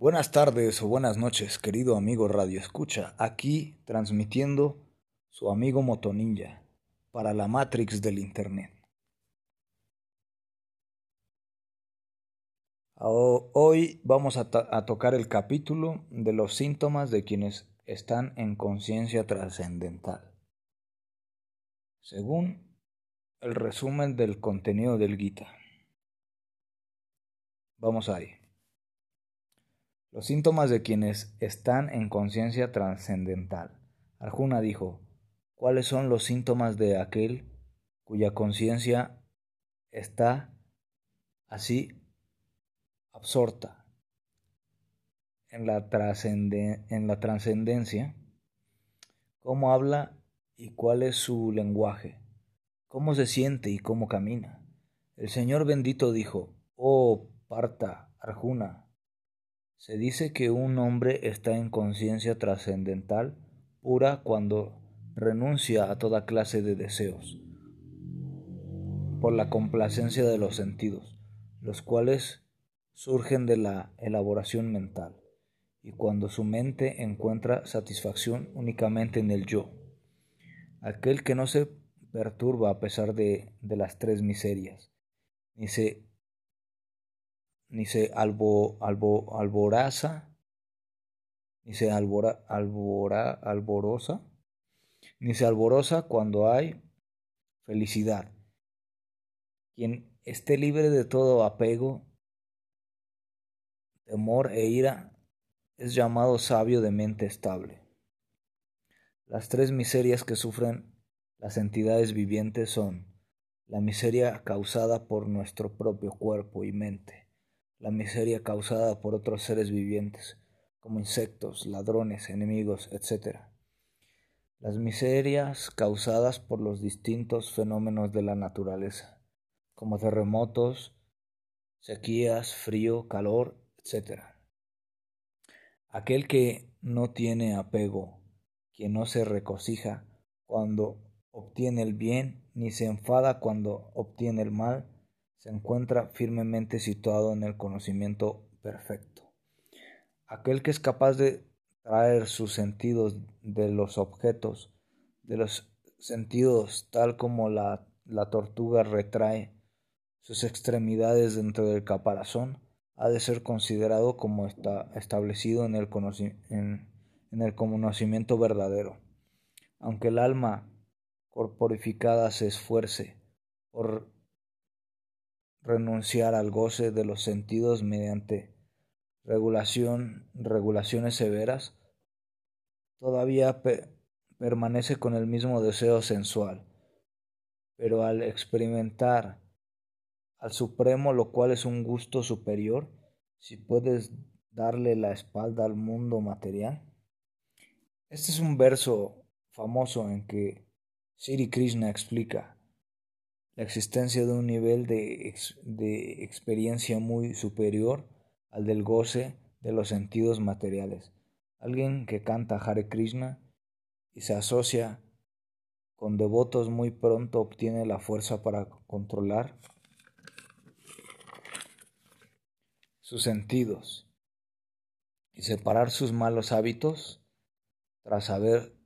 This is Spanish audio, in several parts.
Buenas tardes o buenas noches, querido amigo Radio Escucha, aquí transmitiendo su amigo Motoninja para la Matrix del Internet. Hoy vamos a, a tocar el capítulo de los síntomas de quienes están en conciencia trascendental. Según el resumen del contenido del Gita. Vamos ahí. Los síntomas de quienes están en conciencia trascendental. Arjuna dijo, ¿cuáles son los síntomas de aquel cuya conciencia está así absorta en la, trascendencia? ¿Cómo habla y cuál es su lenguaje? ¿Cómo se siente y cómo camina? El Señor bendito dijo, Oh Parta, Arjuna, se dice que un hombre está en conciencia trascendental pura cuando renuncia a toda clase de deseos por la complacencia de los sentidos, los cuales surgen de la elaboración mental, y cuando su mente encuentra satisfacción únicamente en el yo. Aquel que no se perturba a pesar de, de las tres miserias, ni se ni se albo, albo, alboraza, ni albora, albora, alborosa, ni alborosa cuando hay felicidad. Quien esté libre de todo apego, temor e ira, es llamado sabio de mente estable. Las tres miserias que sufren las entidades vivientes son la miseria causada por nuestro propio cuerpo y mente, la miseria causada por otros seres vivientes, como insectos, ladrones, enemigos, etc. Las miserias causadas por los distintos fenómenos de la naturaleza, como terremotos, sequías, frío, calor, etc. Aquel que no tiene apego, quien no se regocija cuando obtiene el bien, ni se enfada cuando obtiene el mal, se encuentra firmemente situado en el conocimiento perfecto. Aquel que es capaz de traer sus sentidos de los objetos, de los sentidos tal como la, la tortuga retrae sus extremidades dentro del caparazón, ha de ser considerado como está establecido en el, en, en el conocimiento verdadero. Aunque el alma corporificada se esfuerce por renunciar al goce de los sentidos mediante regulación, regulaciones severas, todavía permanece con el mismo deseo sensual, pero al experimentar al Supremo, lo cual es un gusto superior, si puedes darle la espalda al mundo material. Este es un verso famoso en que Sri Krishna explica la existencia de un nivel de, de experiencia muy superior al del goce de los sentidos materiales. Alguien que canta Hare Krishna y se asocia con devotos muy pronto obtiene la fuerza para controlar sus sentidos y separar sus malos hábitos tras haber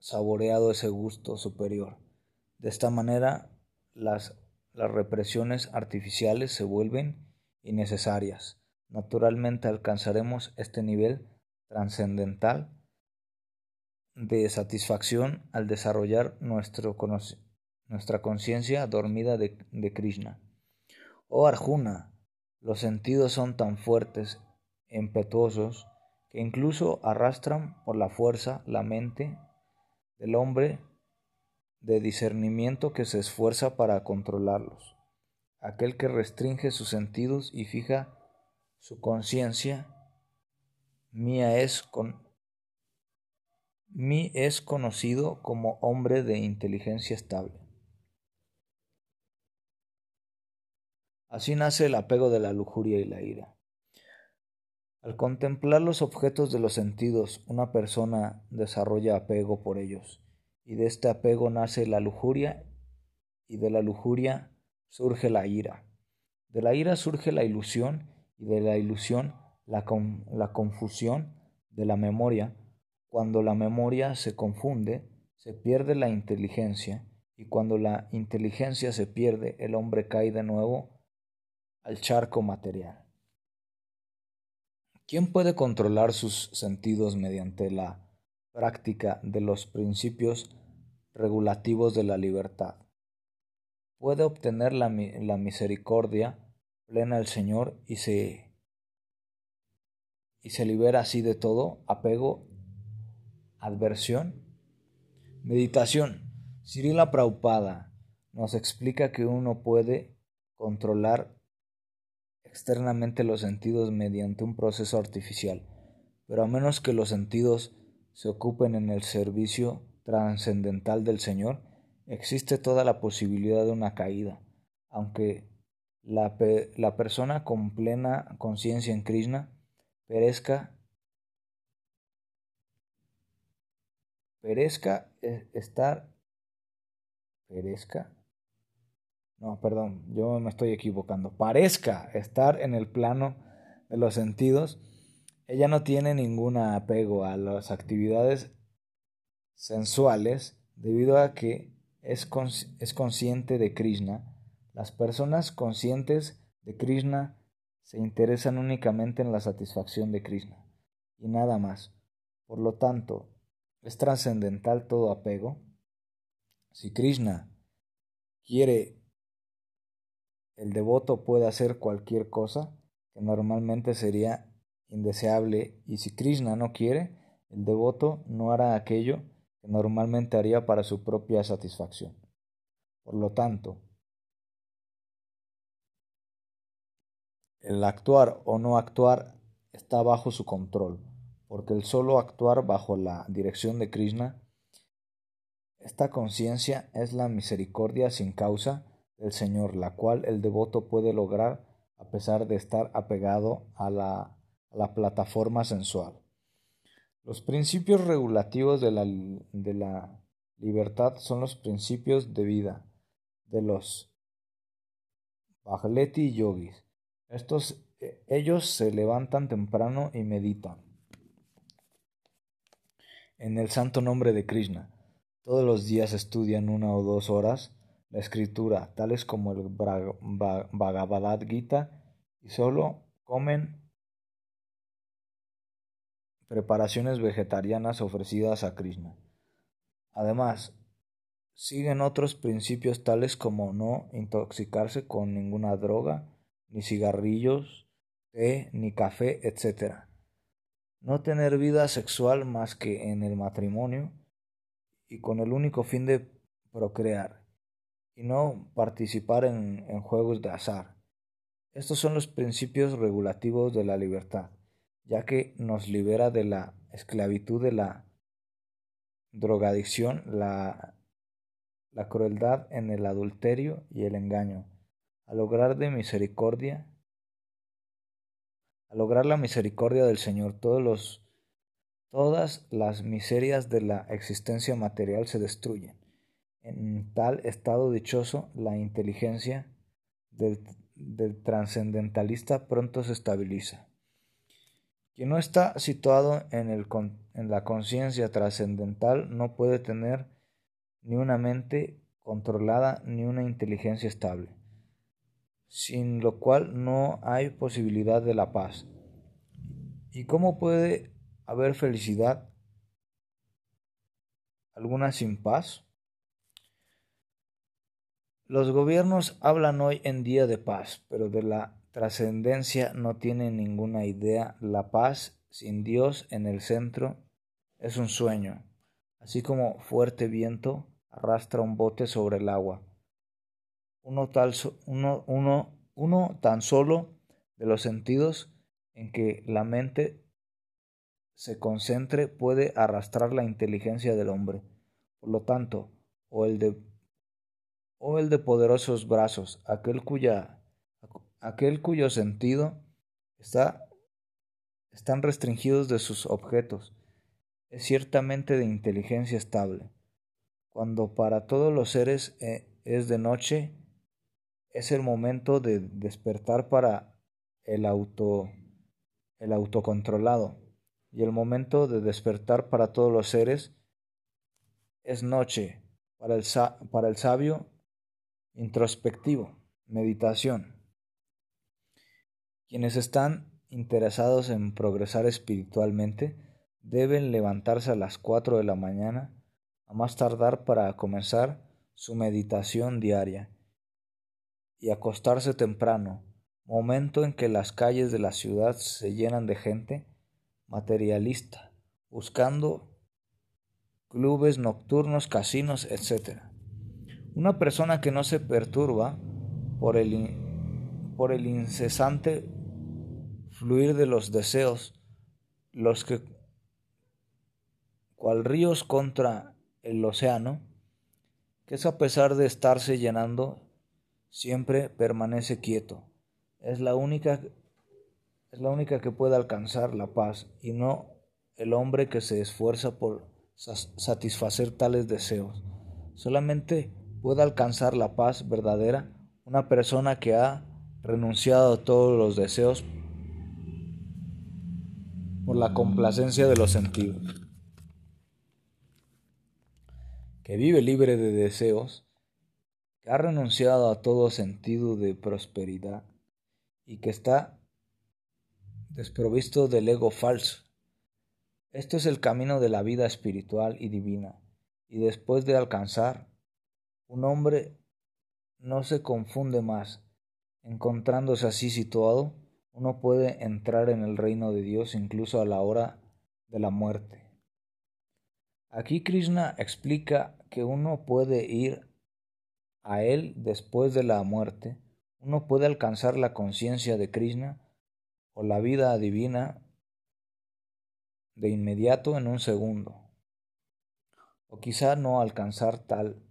saboreado ese gusto superior. De esta manera las, represiones artificiales se vuelven innecesarias. Naturalmente alcanzaremos este nivel trascendental de satisfacción al desarrollar nuestra conciencia dormida de, de Krishna. Oh Arjuna, los sentidos son tan fuertes e impetuosos que incluso arrastran por la fuerza la mente del hombre de discernimiento que se esfuerza para controlarlos. Aquel que restringe sus sentidos y fija su conciencia, mía es con mí es conocido como hombre de inteligencia estable. Así nace el apego de la lujuria y la ira. Al contemplar los objetos de los sentidos, una persona desarrolla apego por ellos y de este apego nace la lujuria, y de la lujuria surge la ira. De la ira surge la ilusión, y de la ilusión la, la confusión de la memoria. Cuando la memoria se confunde, se pierde la inteligencia y cuando la inteligencia se pierde, el hombre cae de nuevo al charco material. ¿Quién puede controlar sus sentidos mediante la práctica de los principios regulativos de la libertad? Puede obtener la, la misericordia plena del Señor y se, y se libera así de todo apego, adversión. Meditación. Cirila Praupada nos explica que uno puede controlar externamente los sentidos mediante un proceso artificial, pero a menos que los sentidos se ocupen en el servicio trascendental del Señor, existe toda la posibilidad de una caída, aunque la, la persona con plena conciencia en Krishna perezca perezca e, estar perezca no, perdón, yo me estoy equivocando, parezca estar en el plano de los sentidos, ella no tiene ningún apego a las actividades sensuales debido a que es, es consciente de Krishna. Las personas conscientes de Krishna se interesan únicamente en la satisfacción de Krishna y nada más. Por lo tanto, es trascendental todo apego. Si Krishna quiere el devoto puede hacer cualquier cosa que normalmente sería indeseable y si Krishna no quiere, el devoto no hará aquello normalmente haría para su propia satisfacción. Por lo tanto, el actuar o no actuar está bajo su control, porque el solo actuar bajo la dirección de Krishna, esta conciencia es la misericordia sin causa del Señor, la cual el devoto puede lograr a pesar de estar apegado a la plataforma sensual. Los principios regulativos de la, de la libertad son los principios de vida de los Bhagleti y yogis. Estos, eh, ellos se levantan temprano y meditan en el santo nombre de Krishna. Todos los días estudian una o dos horas la escritura, tales como el Bhagavad Gita, y solo comen preparaciones vegetarianas ofrecidas a Krishna. Además, siguen otros principios tales como no intoxicarse con ninguna droga, ni cigarrillos, té, ni café, etc. No tener vida sexual más que en el matrimonio y con el único fin de procrear y no participar en, juegos de azar. Estos son los principios regulativos de la libertad, ya que nos libera de la esclavitud de la drogadicción, la, la crueldad en el adulterio y el engaño, a lograr de misericordia, a lograr la misericordia del Señor, todos los, todas las miserias de la existencia material se destruyen en tal estado dichoso, la inteligencia del, trascendentalista pronto se estabiliza. Quien no está situado en, el, en la conciencia trascendental no puede tener ni una mente controlada ni una inteligencia estable, sin lo cual no hay posibilidad de la paz. ¿Y cómo puede haber felicidad alguna sin paz? Los gobiernos hablan hoy en día de paz, pero de la trascendencia no tienen ninguna idea. La paz sin Dios en el centro es un sueño, así como fuerte viento arrastra un bote sobre el agua. Uno, tal, uno, uno, uno tan solo de los sentidos en que la mente se concentre puede arrastrar la inteligencia del hombre. Por lo tanto, o el de o el de poderosos brazos, aquel, cuya, aquel cuyo sentido está, están restringidos de sus objetos, es ciertamente de inteligencia estable. Cuando para todos los seres eh, es de noche, es el momento de despertar para el auto el autocontrolado, y el momento de despertar para todos los seres es noche para el, para el sabio introspectivo, meditación. Quienes están interesados en progresar espiritualmente deben levantarse a las 4 de la mañana a más tardar para comenzar su meditación diaria y acostarse temprano, momento en que las calles de la ciudad se llenan de gente materialista, buscando clubes nocturnos, casinos, etc. Una persona que no se perturba por el, por el incesante fluir de los deseos, los que, cual ríos contra el océano, que es a pesar de estarse llenando, siempre permanece quieto. Es la única es la única que puede alcanzar la paz y no el hombre que se esfuerza por satisfacer tales deseos. Solamente puede alcanzar la paz verdadera una persona que ha renunciado a todos los deseos por la complacencia de los sentidos, que vive libre de deseos, que ha renunciado a todo sentido de prosperidad y que está desprovisto del ego falso. Esto es el camino de la vida espiritual y divina, y después de alcanzar, un hombre no se confunde más, encontrándose así situado, uno puede entrar en el reino de Dios incluso a la hora de la muerte. Aquí Krishna explica que uno puede ir a él después de la muerte, uno puede alcanzar la conciencia de Krishna o la vida divina de inmediato en un segundo, o quizá no alcanzar tal,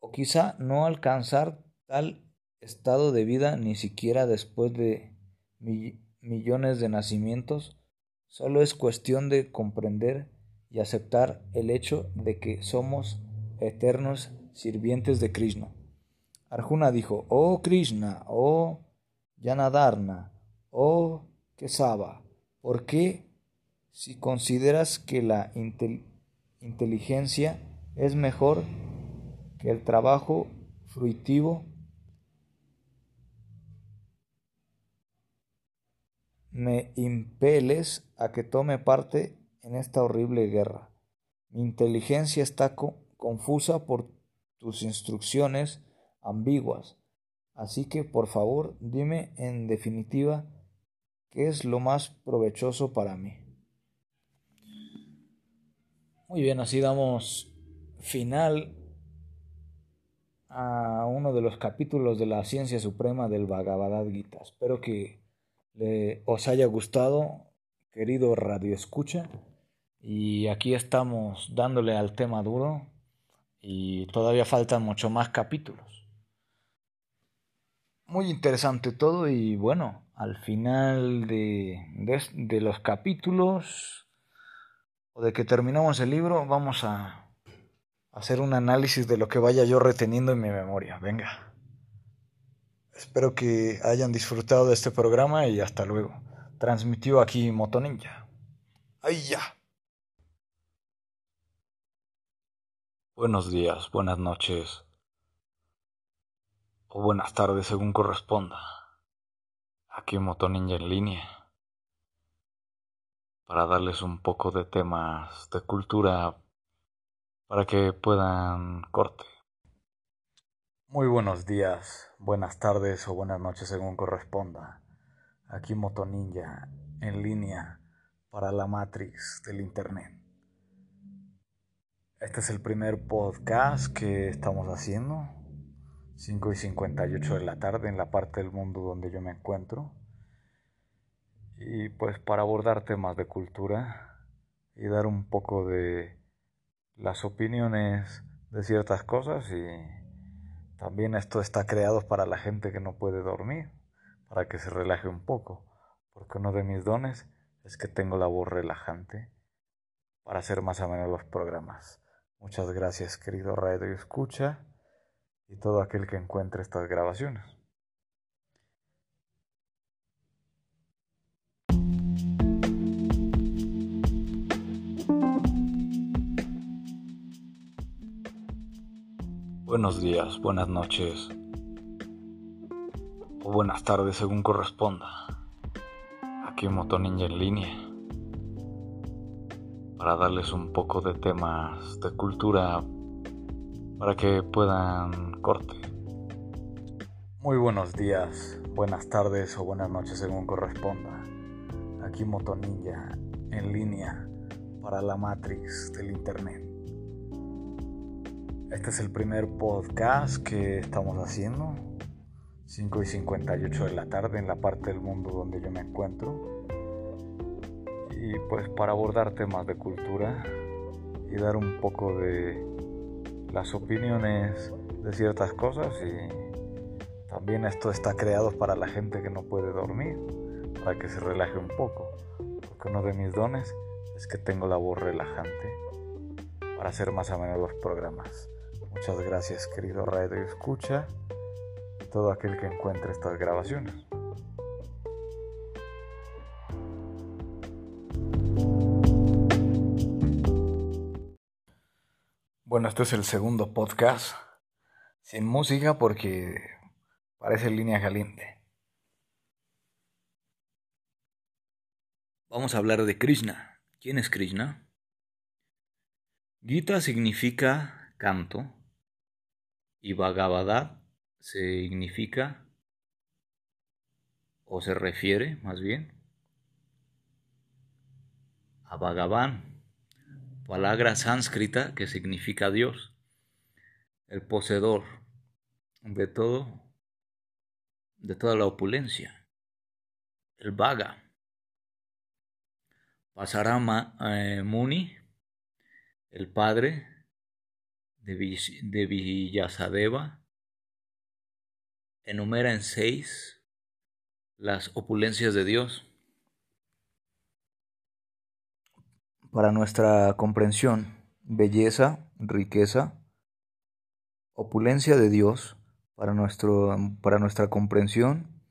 o quizá no alcanzar tal estado de vida ni siquiera después de millones de nacimientos, solo es cuestión de comprender y aceptar el hecho de que somos eternos sirvientes de Krishna. Arjuna dijo, Oh Krishna, oh Yanadarna, oh Kesava, ¿por qué si consideras que la inteligencia es mejor que el trabajo fruitivo me impeles a que tome parte en esta horrible guerra. Mi inteligencia está confusa por tus instrucciones ambiguas. Así que, por favor, dime en definitiva qué es lo más provechoso para mí. Muy bien, así damos final a uno de los capítulos de la ciencia suprema del Bhagavad Gita. Espero que os haya gustado, querido Radio Escucha. Y aquí estamos dándole al tema duro y todavía faltan mucho más capítulos. Muy interesante todo y bueno, al final de, de los capítulos o de que terminamos el libro vamos a hacer un análisis de lo que vaya yo reteniendo en mi memoria. Venga. Espero que hayan disfrutado de este programa y hasta luego. Transmitió aquí Motoninja. ¡Ay ya! Buenos días, buenas noches o buenas tardes según corresponda. Aquí Motoninja en línea para darles un poco de temas de cultura para que puedan corte. Muy buenos días, buenas tardes o buenas noches según corresponda. Aquí Moto Ninja en línea para la Matrix del Internet. Este es el primer podcast que estamos haciendo. 5 y 58 de la tarde en la parte del mundo donde yo me encuentro. Y pues para abordar temas de cultura y dar un poco de las opiniones de ciertas cosas y también esto está creado para la gente que no puede dormir, para que se relaje un poco, porque uno de mis dones es que tengo la voz relajante para hacer más o menos los programas. Muchas gracias, querido Radio Escucha y todo aquel que encuentre estas grabaciones. Buenos días, buenas noches o buenas tardes según corresponda. Aquí Moto Ninja en línea para darles un poco de temas de cultura para que puedan corte. Muy buenos días, buenas tardes o buenas noches según corresponda. Aquí Moto Ninja en línea para la Matrix del Internet. Este es el primer podcast que estamos haciendo. 5 y 58 de la tarde en la parte del mundo donde yo me encuentro. Y pues para abordar temas de cultura y dar un poco de las opiniones de ciertas cosas y también esto está creado para la gente que no puede dormir, para que se relaje un poco. Porque uno de mis dones es que tengo la voz relajante para hacer más a menudo los programas. Muchas gracias querido Radio Escucha todo aquel que encuentre estas grabaciones. Bueno, este es el segundo podcast sin música porque parece línea caliente. Vamos a hablar de Krishna. ¿Quién es Krishna? Gita significa canto y Bhagavad significa o se refiere más bien a Bhagavan, palabra sánscrita que significa Dios, el poseedor de todo, de toda la opulencia, el Bhaga. Pasarama eh, Muni, el padre de, Villasadeva enumera en seis las opulencias de Dios. Para nuestra comprensión, belleza, riqueza, opulencia de Dios, para, nuestro, para nuestra comprensión,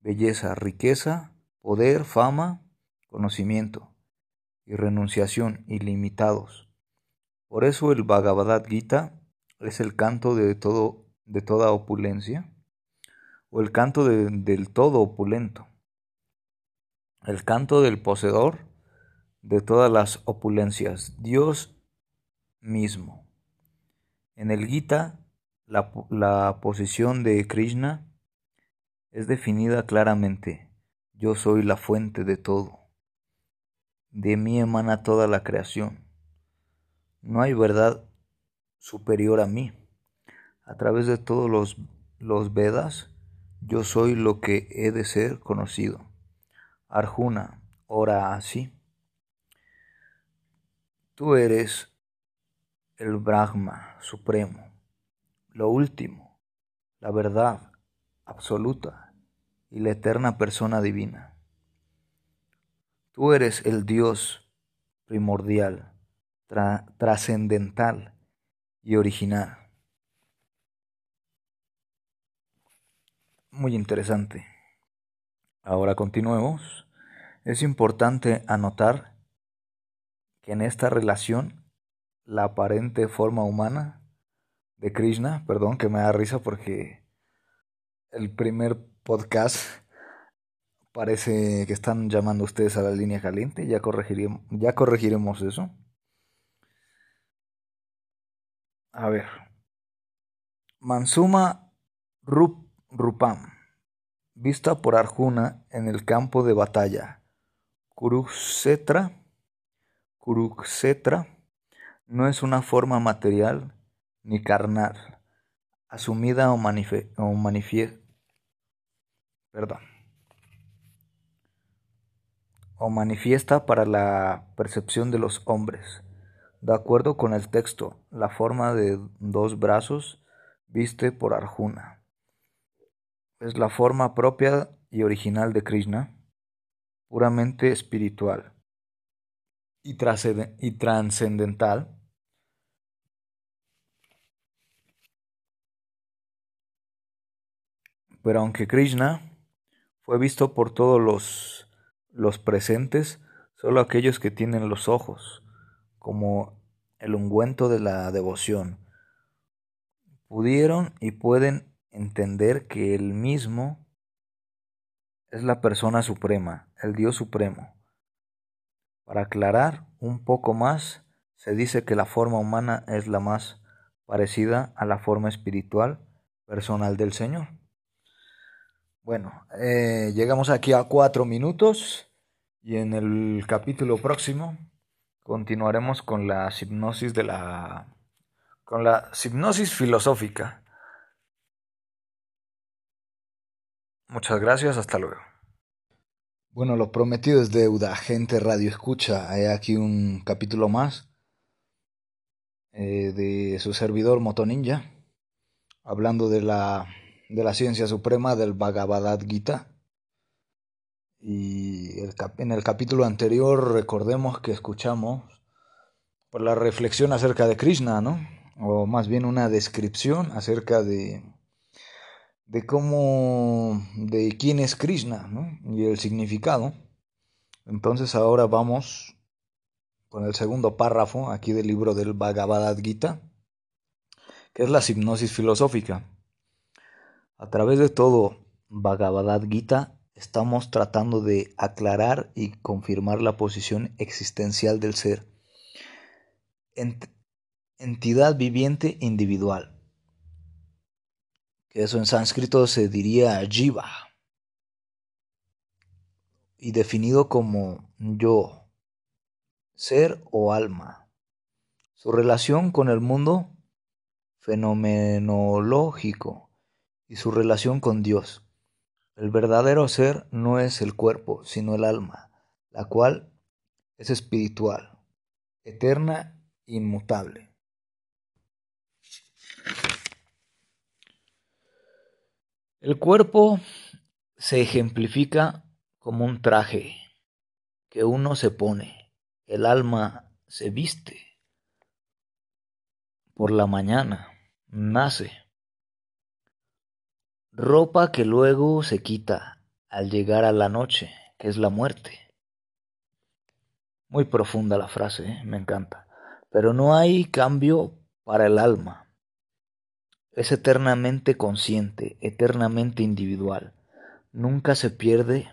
belleza, riqueza, poder, fama, conocimiento y renunciación ilimitados por eso el Bhagavad Gita es el canto de, todo, de toda opulencia, o el canto del todo opulento, el canto del poseedor de todas las opulencias, Dios mismo. En el Gita, la, la posición de Krishna es definida claramente. Yo soy la fuente de todo. De mí emana toda la creación. No hay verdad superior a mí. A través de todos los, los Vedas, yo soy lo que he de ser conocido. Arjuna, ora así. Tú eres el Brahma supremo, lo último, la verdad absoluta y la eterna persona divina. Tú eres el Dios primordial trascendental y original. Muy interesante. Ahora continuemos. Es importante anotar que en esta relación la aparente forma humana de Krishna, perdón que me da risa porque el primer podcast parece que están llamando ustedes a la línea caliente, ya ya corregiremos eso. A ver. Mansuma Rupam. Vista por Arjuna en el campo de batalla. Kurukshetra. Kurukshetra no es una forma material ni carnal, asumida o, manifiesta. O manifiesta para la percepción de los hombres de acuerdo con el texto, la forma de dos brazos viste por Arjuna es la forma propia y original de Krishna, puramente espiritual y trascendental. Pero aunque Krishna fue visto por todos los, los presentes, solo aquellos que tienen los ojos como el ungüento de la devoción, pudieron y pueden entender que el mismo es la persona suprema, el Dios supremo. Para aclarar un poco más, se dice que la forma humana es la más parecida a la forma espiritual personal del Señor. Bueno, eh, llegamos aquí a cuatro minutos y en el capítulo próximo continuaremos con la hipnosis de la con la hipnosis filosófica. Muchas gracias, hasta luego. Bueno, lo prometido es deuda, gente radio escucha. Hay aquí un capítulo más eh, de su servidor Moto Ninja, hablando de la, de la ciencia suprema del Bhagavad Gita. Y en el capítulo anterior recordemos que escuchamos por la reflexión acerca de Krishna, ¿no? O más bien una descripción acerca de de cómo, de quién es Krishna ¿no? y el significado. Entonces ahora vamos con el segundo párrafo aquí del libro del Bhagavad Gita, que es la hipnosis filosófica. A través de todo Bhagavad Gita estamos tratando de aclarar y confirmar la posición existencial del ser, entidad viviente individual eso en sánscrito se diría jiva, y definido como yo, ser o alma. Su relación con el mundo fenomenológico y su relación con Dios. El verdadero ser no es el cuerpo, sino el alma, la cual es espiritual, eterna, inmutable. El cuerpo se ejemplifica como un traje que uno se pone. El alma se viste. Por la mañana nace. Ropa que luego se quita al llegar a la noche, que es la muerte. Muy profunda la frase, ¿eh? me encanta. Pero no hay cambio para el alma es eternamente consciente, eternamente individual. Nunca se pierde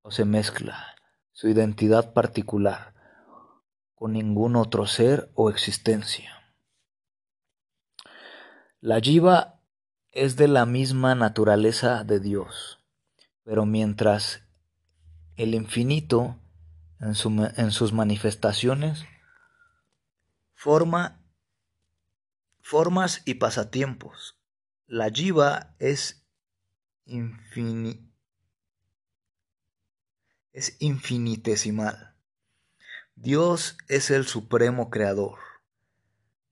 o se mezcla su identidad particular con ningún otro ser o existencia. La jiva es de la misma naturaleza de Dios, pero mientras el infinito en, sus manifestaciones forma Formas y pasatiempos. La jiva es, es infinitesimal. Dios es el supremo creador.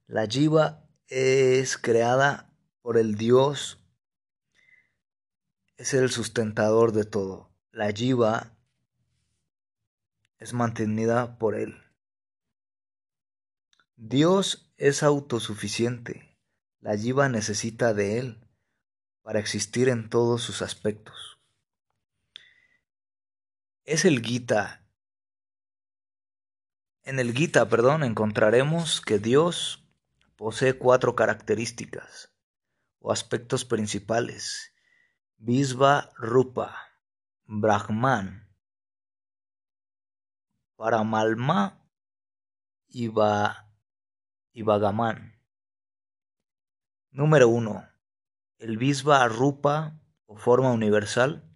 La jiva es creada por el Dios, es el sustentador de todo. La jiva es mantenida por él. Dios es autosuficiente, la jiva necesita de él para existir en todos sus aspectos. Es el Gita. En el Gita, perdón, encontraremos que Dios posee cuatro características o aspectos principales. Visva Rupa, Brahman, Paramalma y Va y Bhagaman. Número 1. El Visva Rupa o forma universal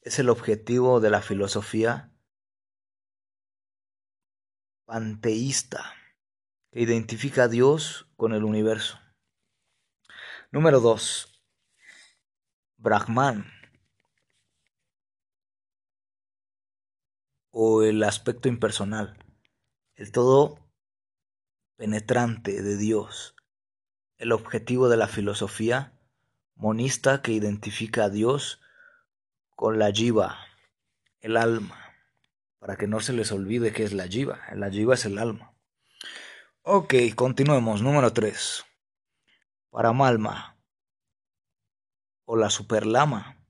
es el objetivo de la filosofía panteísta que identifica a Dios con el universo. Número 2. Brahman o el aspecto impersonal, el todo penetrante de Dios, el objetivo de la filosofía monista que identifica a Dios con la jiva, el alma, para que no se les olvide que es la jiva, la jiva es el alma. Ok, continuemos, número 3. Paramalma o la superlama,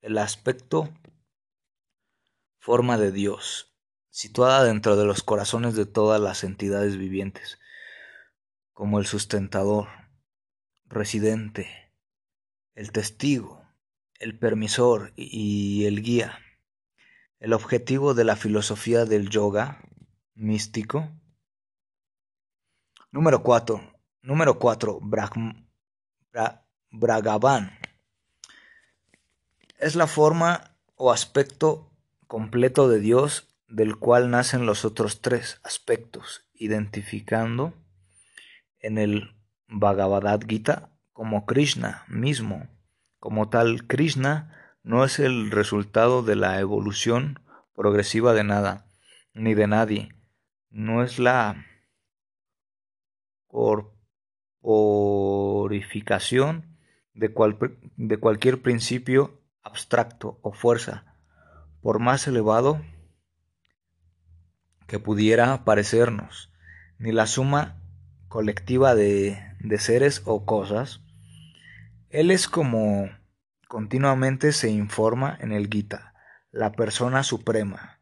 el aspecto, forma de Dios, situada dentro de los corazones de todas las entidades vivientes, como el sustentador, residente, el testigo, el permisor y el guía. El objetivo de la filosofía del yoga místico. Número 4. Número 4. Bragavan. Es la forma o aspecto completo de Dios del cual nacen los otros tres aspectos, identificando en el Bhagavad Gita como Krishna mismo. Como tal, Krishna no es el resultado de la evolución progresiva de nada, ni de nadie. No es la corporificación de, de cualquier principio abstracto o fuerza, por más elevado que pudiera parecernos, ni la suma colectiva de, de seres o cosas. Él es como continuamente se informa en el Gita, la persona suprema.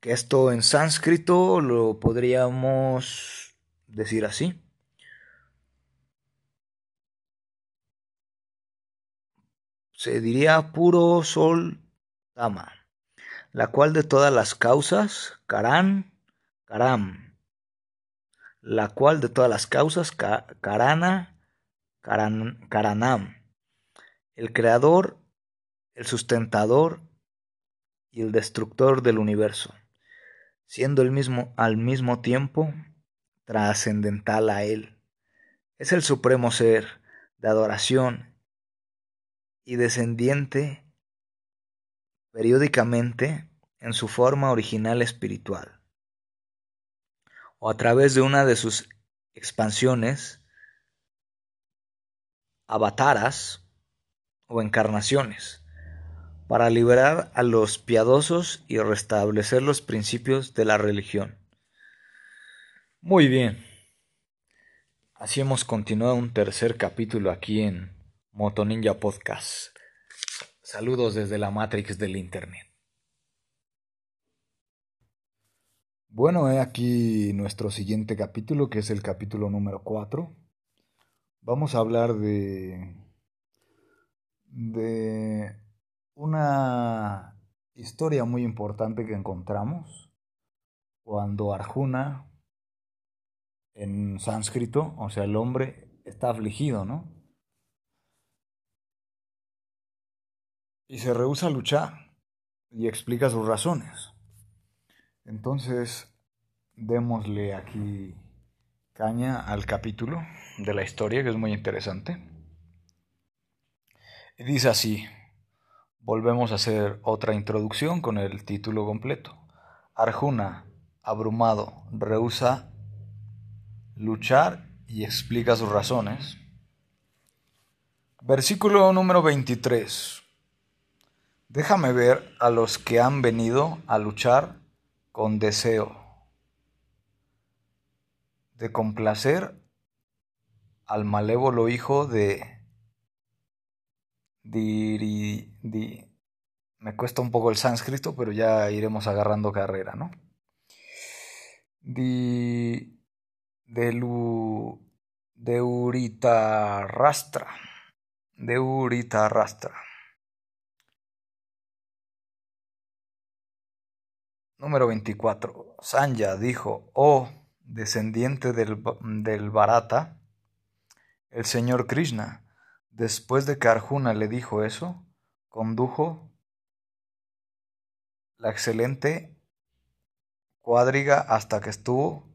Que esto en sánscrito lo podríamos decir así. Se diría puro sol Dama, la cual de todas las causas, Karan, Karam, la cual de todas las causas, Karana, Karan, Karanam, el creador, el sustentador y el destructor del universo, siendo el mismo al mismo tiempo trascendental a él. Es el supremo ser de adoración y descendiente periódicamente en su forma original espiritual, o a través de una de sus expansiones, avataras o encarnaciones, para liberar a los piadosos y restablecer los principios de la religión. Muy bien. Así hemos continuado un tercer capítulo aquí en Moto Ninja Podcast. Saludos desde la Matrix del Internet. Bueno, he aquí nuestro siguiente capítulo, que es el capítulo número 4. Vamos a hablar de, de una historia muy importante que encontramos cuando Arjuna, en sánscrito, o sea, el hombre está afligido, ¿no? y se rehúsa a luchar y explica sus razones. Entonces, démosle aquí caña al capítulo de la historia, que es muy interesante. Dice así, volvemos a hacer otra introducción con el título completo. Arjuna, abrumado, rehúsa luchar y explica sus razones. Versículo número 23. Déjame ver a los que han venido a luchar con deseo de complacer al malévolo hijo de Diri, me cuesta un poco el sánscrito, pero ya iremos agarrando carrera, ¿no? Di, de lu, rastra, de rastra. Número 24. Sanya dijo, oh descendiente del, del Bharata, el señor Krishna, después de que Arjuna le dijo eso, condujo la excelente cuadriga hasta que estuvo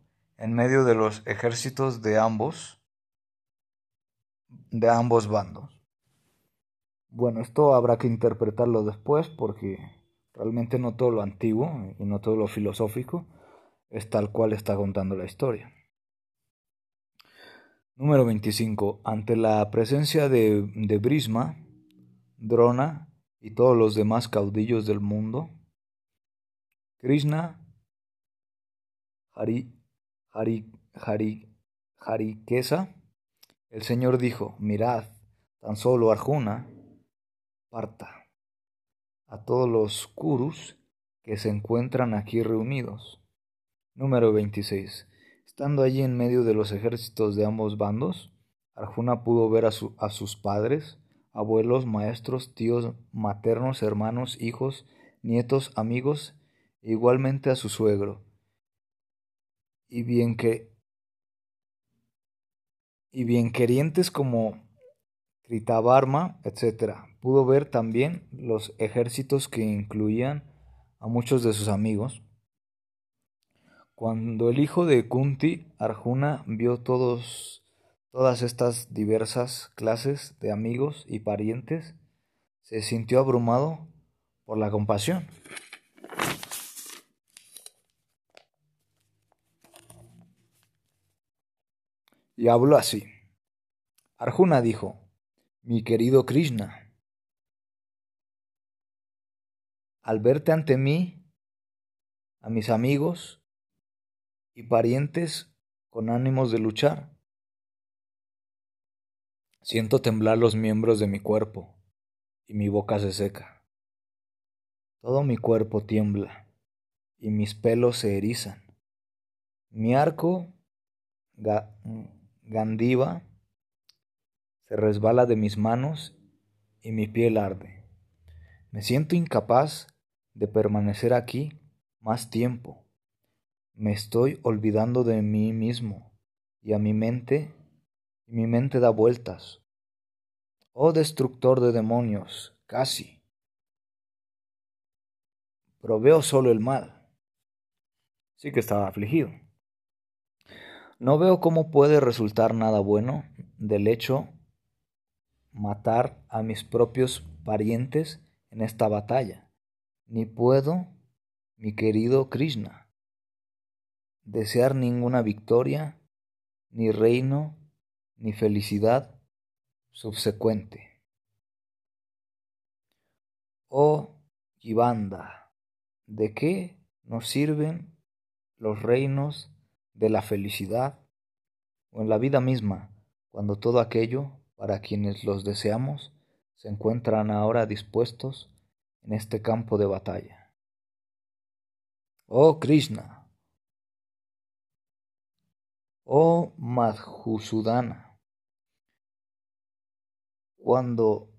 en medio de los ejércitos de ambos de ambos bandos. Bueno, esto habrá que interpretarlo después porque Realmente no todo lo antiguo y no todo lo filosófico es tal cual está contando la historia. Número 25. Ante la presencia de, de Brisma, Drona y todos los demás caudillos del mundo, Krishna, Hari, Harikesa, el Señor dijo, mirad, tan solo Arjuna, parta a todos los Kurus que se encuentran aquí reunidos. Número 26. Estando allí en medio de los ejércitos de ambos bandos, Arjuna pudo ver a, a sus padres, abuelos, maestros, tíos, maternos, hermanos, hijos, nietos, amigos, e igualmente a su suegro. Y bien que y bien querientes como Tritavarma, etc. Pudo ver también los ejércitos que incluían a muchos de sus amigos. Cuando el hijo de Kunti, Arjuna, vio todos, todas estas diversas clases de amigos y parientes, se sintió abrumado por la compasión. Y habló así. Arjuna dijo, mi querido Krishna, al verte ante mí, a mis amigos y parientes con ánimos de luchar, siento temblar los miembros de mi cuerpo y mi boca se seca. Todo mi cuerpo tiembla y mis pelos se erizan. Mi arco Gandiva se resbala de mis manos y mi piel arde. Me siento incapaz de permanecer aquí más tiempo. Me estoy olvidando de mí mismo y a mi mente y mi mente da vueltas. Oh destructor de demonios, casi. Proveo solo el mal. Sí que estaba afligido. No veo cómo puede resultar nada bueno del hecho matar a mis propios parientes en esta batalla, ni puedo, mi querido Krishna, desear ninguna victoria, ni reino, ni felicidad subsecuente. Oh Yivanda, ¿de qué nos sirven los reinos de la felicidad o en la vida misma, cuando todo aquello para quienes los deseamos se encuentran ahora dispuestos en este campo de batalla. Oh Krishna, oh Madhusudana, cuando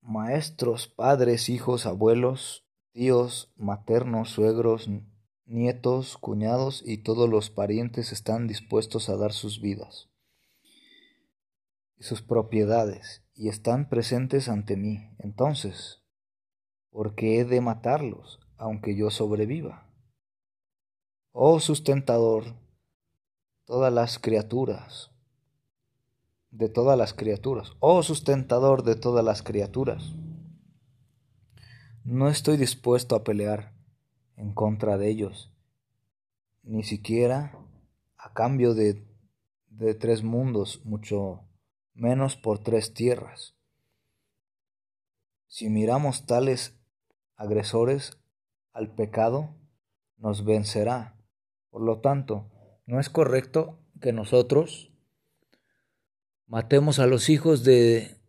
maestros, padres, hijos, abuelos, tíos, maternos, suegros, nietos, cuñados y todos los parientes están dispuestos a dar sus vidas y sus propiedades y están presentes ante mí. Entonces, ¿por qué he de matarlos aunque yo sobreviva? Oh sustentador, todas las criaturas, de todas las criaturas, oh sustentador de todas las criaturas, no estoy dispuesto a pelear en contra de ellos, ni siquiera a cambio de, de tres mundos, mucho menos por tres tierras. Si miramos tales agresores al pecado, nos vencerá. Por lo tanto, no es correcto que nosotros matemos a los hijos de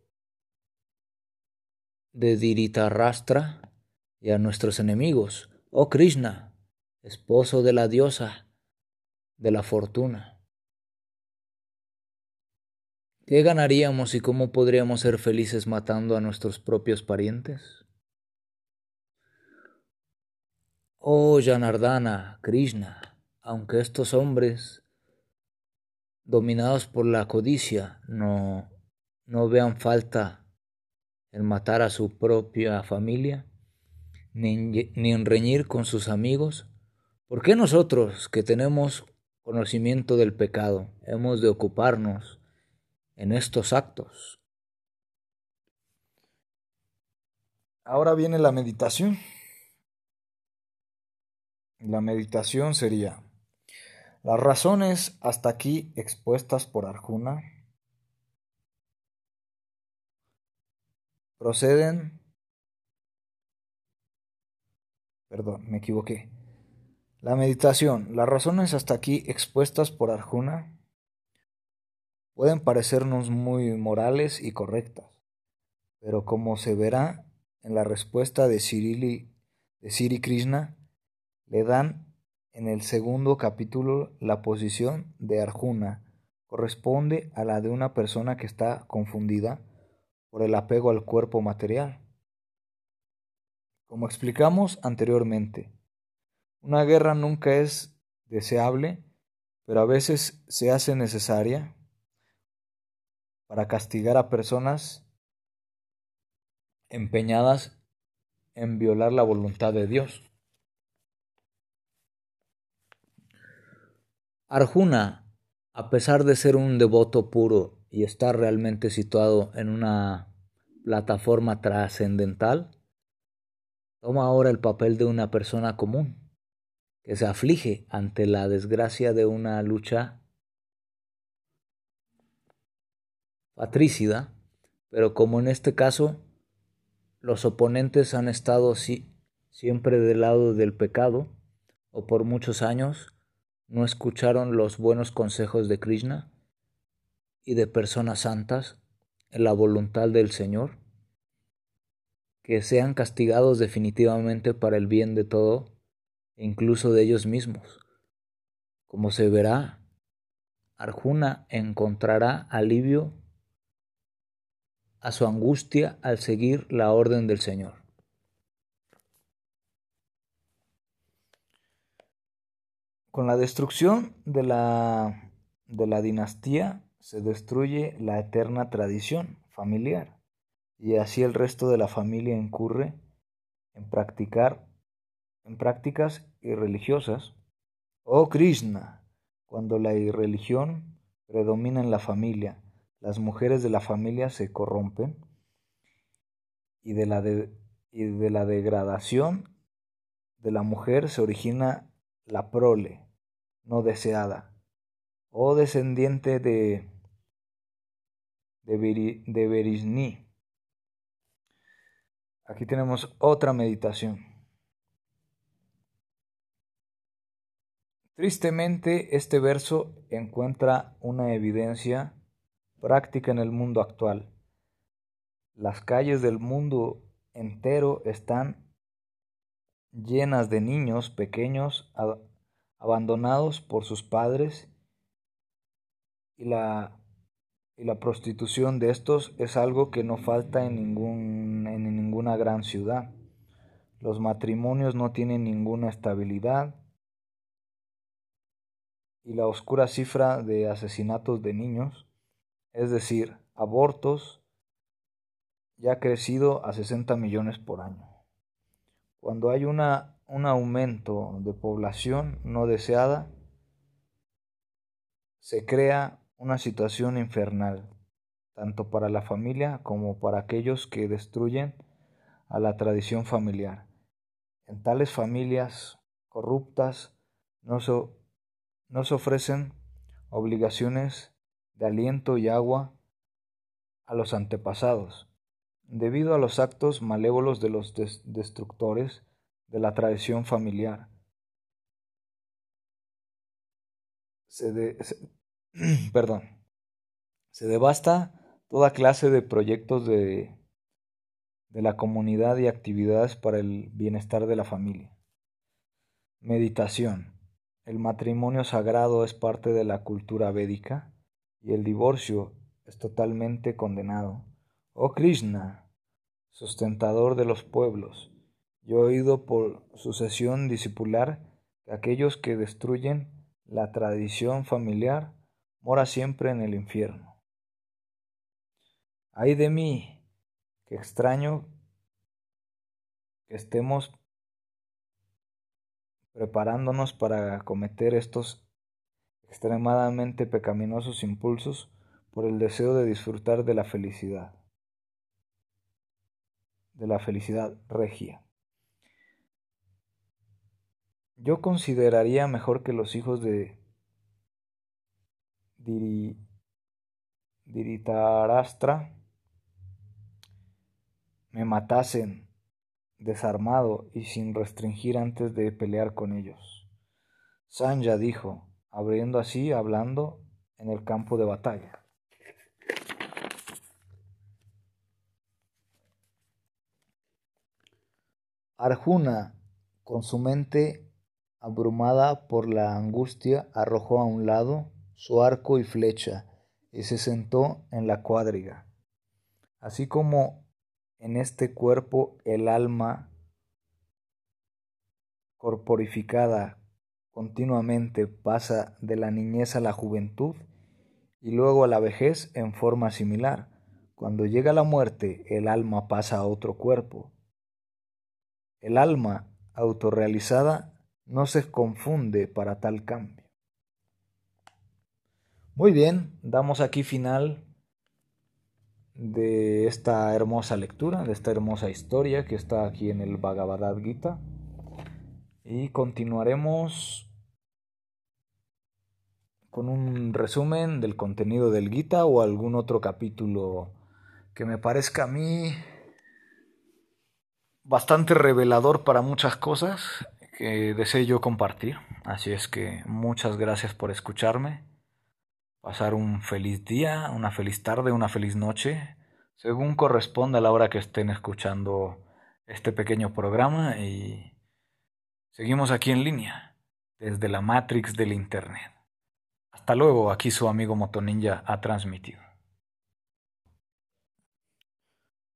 de Diritarrastra y a nuestros enemigos, Oh Krishna, esposo de la diosa de la fortuna. ¿Qué ganaríamos y cómo podríamos ser felices matando a nuestros propios parientes? Oh Janardana, Krishna, aunque estos hombres, dominados por la codicia, no, no vean falta en matar a su propia familia, ni, en reñir con sus amigos? ¿Por qué nosotros, que tenemos conocimiento del pecado, hemos de ocuparnos en estos actos? Ahora viene la meditación. La meditación sería las razones hasta aquí expuestas por Arjuna proceden Perdón, me equivoqué. La meditación. Las razones hasta aquí expuestas por Arjuna pueden parecernos muy morales y correctas, pero como se verá en la respuesta de, Sirili, de Siri Krishna, le dan en el segundo capítulo la posición de Arjuna corresponde a la de una persona que está confundida por el apego al cuerpo material. Como explicamos anteriormente, una guerra nunca es deseable, pero a veces se hace necesaria para castigar a personas empeñadas en violar la voluntad de Dios. Arjuna, a pesar de ser un devoto puro y estar realmente situado en una plataforma trascendental, toma ahora el papel de una persona común que se aflige ante la desgracia de una lucha patricida, pero como en este caso los oponentes han estado siempre del lado del pecado, o por muchos años no escucharon los buenos consejos de Krishna y de personas santas en la voluntad del Señor, que sean castigados definitivamente para el bien de todo, incluso de ellos mismos. Como se verá, Arjuna encontrará alivio a su angustia al seguir la orden del Señor. Con la destrucción de la, de la dinastía se destruye la eterna tradición familiar y así el resto de la familia incurre en practicar en prácticas irreligiosas. Oh Krishna, cuando la irreligión predomina en la familia, las mujeres de la familia se corrompen y de la, y de la degradación de la mujer se origina la prole, no deseada, oh descendiente de, de, de Aquí tenemos otra meditación. Tristemente, este verso encuentra una evidencia práctica en el mundo actual. Las calles del mundo entero están llenas de niños pequeños abandonados por sus padres y la, y la prostitución de estos es algo que no falta en, ningún, en ninguna gran ciudad. Los matrimonios no tienen ninguna estabilidad y la oscura cifra de asesinatos de niños, es decir, abortos, ya ha crecido a 60 millones por año. Cuando hay una, un aumento de población no deseada, se crea una situación infernal, tanto para la familia como para aquellos que destruyen a la tradición familiar. En tales familias corruptas no, no se ofrecen obligaciones de aliento y agua a los antepasados, debido a los actos malévolos de los destructores de la tradición familiar. Se, perdón, se devasta toda clase de proyectos de, de la comunidad y actividades para el bienestar de la familia. Meditación. El matrimonio sagrado es parte de la cultura védica y el divorcio es totalmente condenado. Oh Krishna, sustentador de los pueblos, yo he oído por sucesión discipular que aquellos que destruyen la tradición familiar mora siempre en el infierno. Ay de mí, que extraño que estemos preparándonos para cometer estos extremadamente pecaminosos impulsos por el deseo de disfrutar de la felicidad de la felicidad regia. Yo consideraría mejor que los hijos de Diritarastra me matasen desarmado y sin restringir antes de pelear con ellos. Sanja dijo, abriendo así, hablando en el campo de batalla. Arjuna, con su mente abrumada por la angustia, arrojó a un lado su arco y flecha, y se sentó en la cuadriga. Así como en este cuerpo el alma corporificada continuamente pasa de la niñez a la juventud y luego a la vejez en forma similar. Cuando llega la muerte, el alma pasa a otro cuerpo. El alma autorrealizada no se confunde para tal cambio. Muy bien, damos aquí final de esta hermosa lectura, de esta hermosa historia que está aquí en el Bhagavad Gita. Y continuaremos con un resumen del contenido del Gita o algún otro capítulo que me parezca a mí bastante revelador para muchas cosas que deseo yo compartir. Así es que muchas gracias por escucharme. Pasar un feliz día, una feliz tarde, una feliz noche, según corresponda a la hora que estén escuchando este pequeño programa y seguimos aquí en línea desde la Matrix del Internet. Hasta luego, aquí su amigo Motoninja ha transmitido.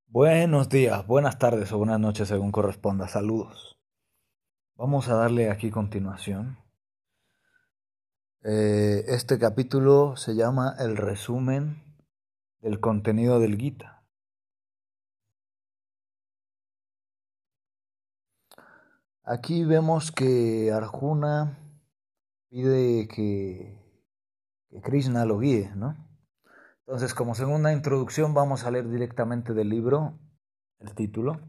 Buenos días, buenas tardes o buenas noches según corresponda. Saludos. Vamos a darle aquí continuación. Eh, este capítulo se llama El resumen del contenido del Gita. Aquí vemos que Arjuna pide que que Krishna lo guíe, ¿no? Entonces, como segunda introducción, vamos a leer directamente del libro el título.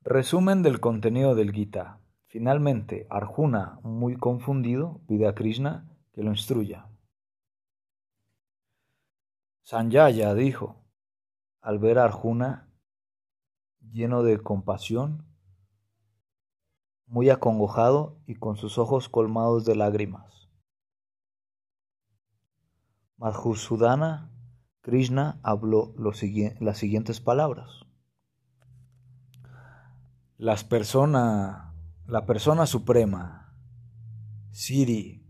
Resumen del contenido del Gita. Finalmente, Arjuna, muy confundido, pide a Krishna que lo instruya. Sanjaya dijo, al ver a Arjuna lleno de compasión, muy acongojado y con sus ojos colmados de lágrimas. Madhusudana Krishna habló las siguientes palabras. Las persona, la persona suprema, Siri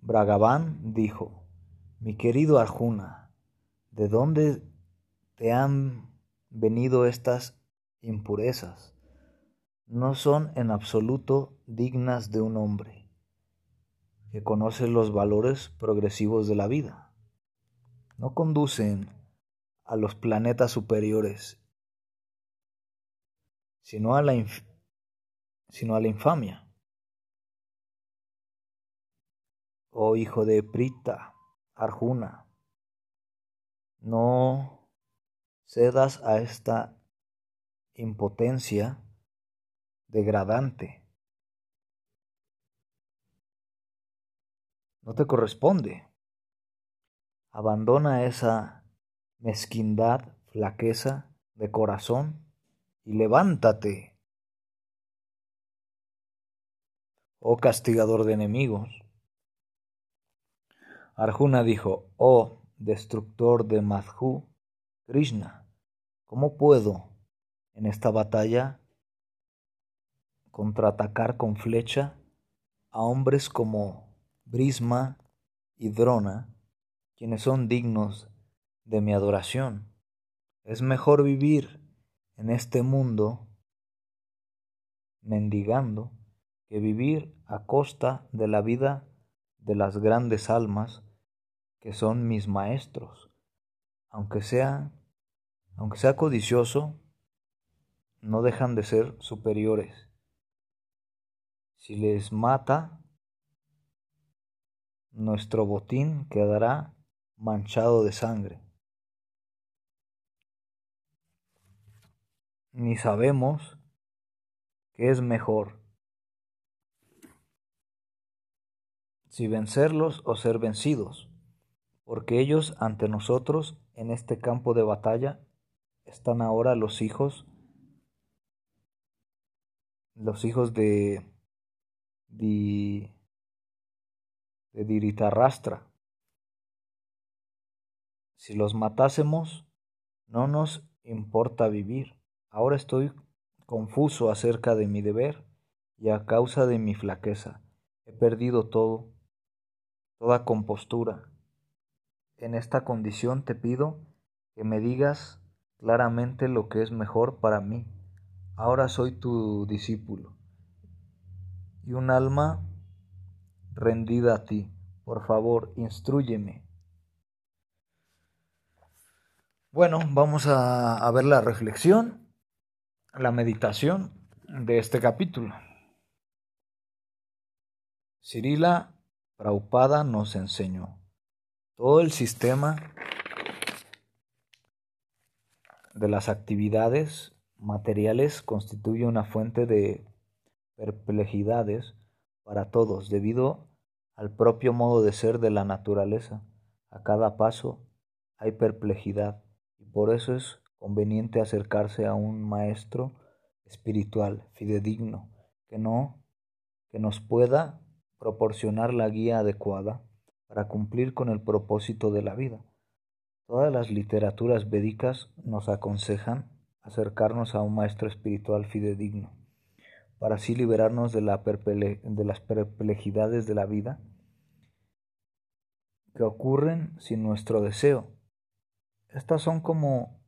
Bragavan, dijo, mi querido Arjuna, ¿de dónde te han venido estas impurezas? No son en absoluto dignas de un hombre que conocen los valores progresivos de la vida. No conducen a los planetas superiores, sino a la, sino a la infamia. Oh hijo de Prita, Arjuna, no cedas a esta impotencia degradante no te corresponde. Abandona esa mezquindad, flaqueza de corazón y levántate. Oh castigador de enemigos. Arjuna dijo, oh destructor de Madhu, Krishna, ¿cómo puedo en esta batalla contraatacar con flecha a hombres como Brisma y Drona, quienes son dignos de mi adoración. Es mejor vivir en este mundo mendigando que vivir a costa de la vida de las grandes almas que son mis maestros. Aunque sea, aunque sea codicioso, no dejan de ser superiores. Si les mata, nuestro botín quedará manchado de sangre. Ni sabemos qué es mejor, si vencerlos o ser vencidos, porque ellos ante nosotros en este campo de batalla están ahora los hijos, los hijos de, de de Diritarrastra. Si los matásemos, no nos importa vivir. Ahora estoy confuso acerca de mi deber y a causa de mi flaqueza. He perdido todo. Toda compostura. En esta condición te pido que me digas claramente lo que es mejor para mí. Ahora soy tu discípulo y un alma rendida a ti. Por favor, instruyeme. Bueno, vamos a, ver la reflexión, la meditación de este capítulo. Cirila Praupada nos enseñó todo el sistema de las actividades materiales constituye una fuente de perplejidades para todos debido al propio modo de ser de la naturaleza. A cada paso hay perplejidad y por eso es conveniente acercarse a un maestro espiritual fidedigno que no que nos pueda proporcionar la guía adecuada para cumplir con el propósito de la vida. Todas las literaturas védicas nos aconsejan acercarnos a un maestro espiritual fidedigno para así liberarnos de, la de las perplejidades de la vida que ocurren sin nuestro deseo. Estas son como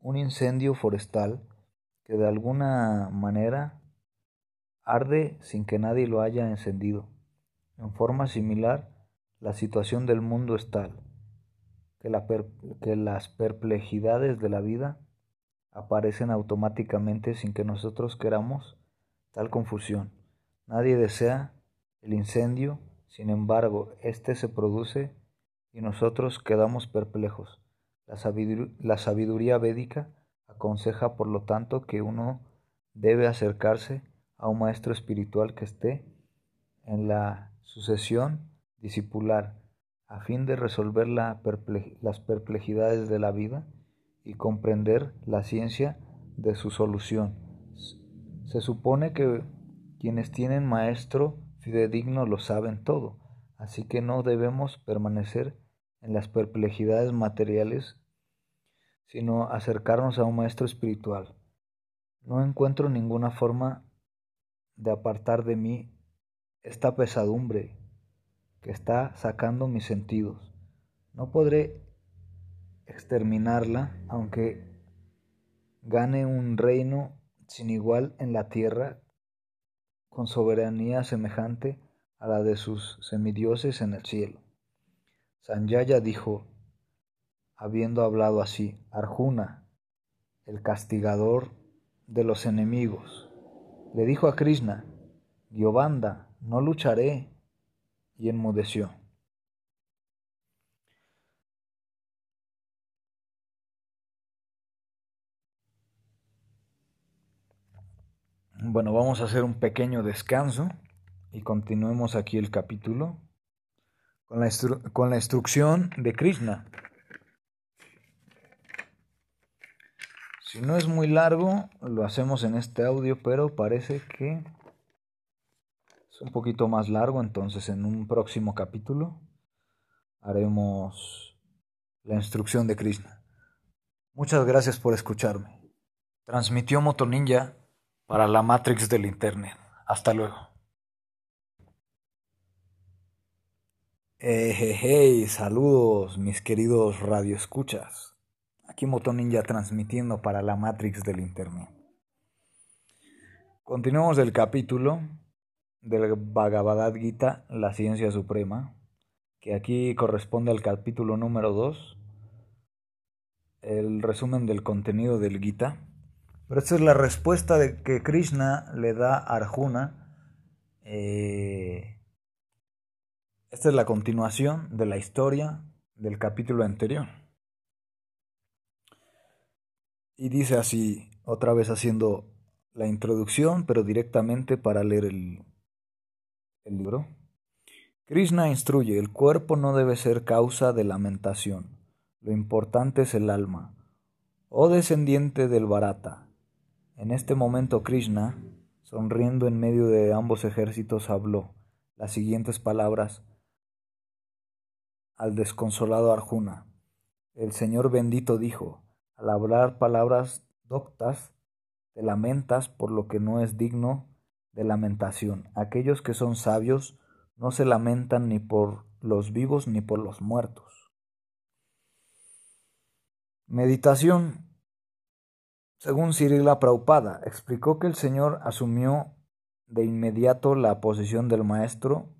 un incendio forestal que de alguna manera arde sin que nadie lo haya encendido. En forma similar, la situación del mundo es tal que, que las perplejidades de la vida aparecen automáticamente sin que nosotros queramos tal confusión. Nadie desea el incendio, sin embargo, éste se produce y nosotros quedamos perplejos. La la sabiduría védica aconseja, por lo tanto, que uno debe acercarse a un maestro espiritual que esté en la sucesión discipular a fin de resolver la las perplejidades de la vida y comprender la ciencia de su solución. Se supone que quienes tienen maestro fidedigno lo saben todo, así que no debemos permanecer en las perplejidades materiales, sino acercarnos a un maestro espiritual. No encuentro ninguna forma de apartar de mí esta pesadumbre que está sacando mis sentidos. No podré exterminarla, aunque gane un reino sin igual en la tierra, con soberanía semejante a la de sus semidioses en el cielo. Sanjaya dijo, habiendo hablado así, Arjuna, el castigador de los enemigos, le dijo a Krishna, Giovanda, no lucharé, y enmudeció. Bueno, vamos a hacer un pequeño descanso y continuemos aquí el capítulo con la, con la instrucción de Krishna. Si no es muy largo, lo hacemos en este audio, pero parece que es un poquito más largo, entonces en un próximo capítulo haremos la instrucción de Krishna. Muchas gracias por escucharme. Transmitió Motoninja para la Matrix del Internet. Hasta luego. Hey, hey, hey, saludos mis queridos radioescuchas. Aquí Moto Ninja transmitiendo para la Matrix del Internet. Continuamos el capítulo del Bhagavad Gita, la ciencia suprema, que aquí corresponde al capítulo número 2, el resumen del contenido del Gita. Pero esta es la respuesta de que Krishna le da a Arjuna. Eh, esta es la continuación de la historia del capítulo anterior. Y dice así, otra vez haciendo la introducción, pero directamente para leer el, el libro. Krishna instruye, el cuerpo no debe ser causa de lamentación, lo importante es el alma. Oh descendiente del Bharata, en este momento Krishna, sonriendo en medio de ambos ejércitos, habló las siguientes palabras al desconsolado Arjuna. El Señor bendito dijo, al hablar palabras doctas, te lamentas por lo que no es digno de lamentación. Aquellos que son sabios no se lamentan ni por los vivos ni por los muertos. Meditación. Según Cirila Praupada, explicó que el Señor asumió de inmediato la posición del maestro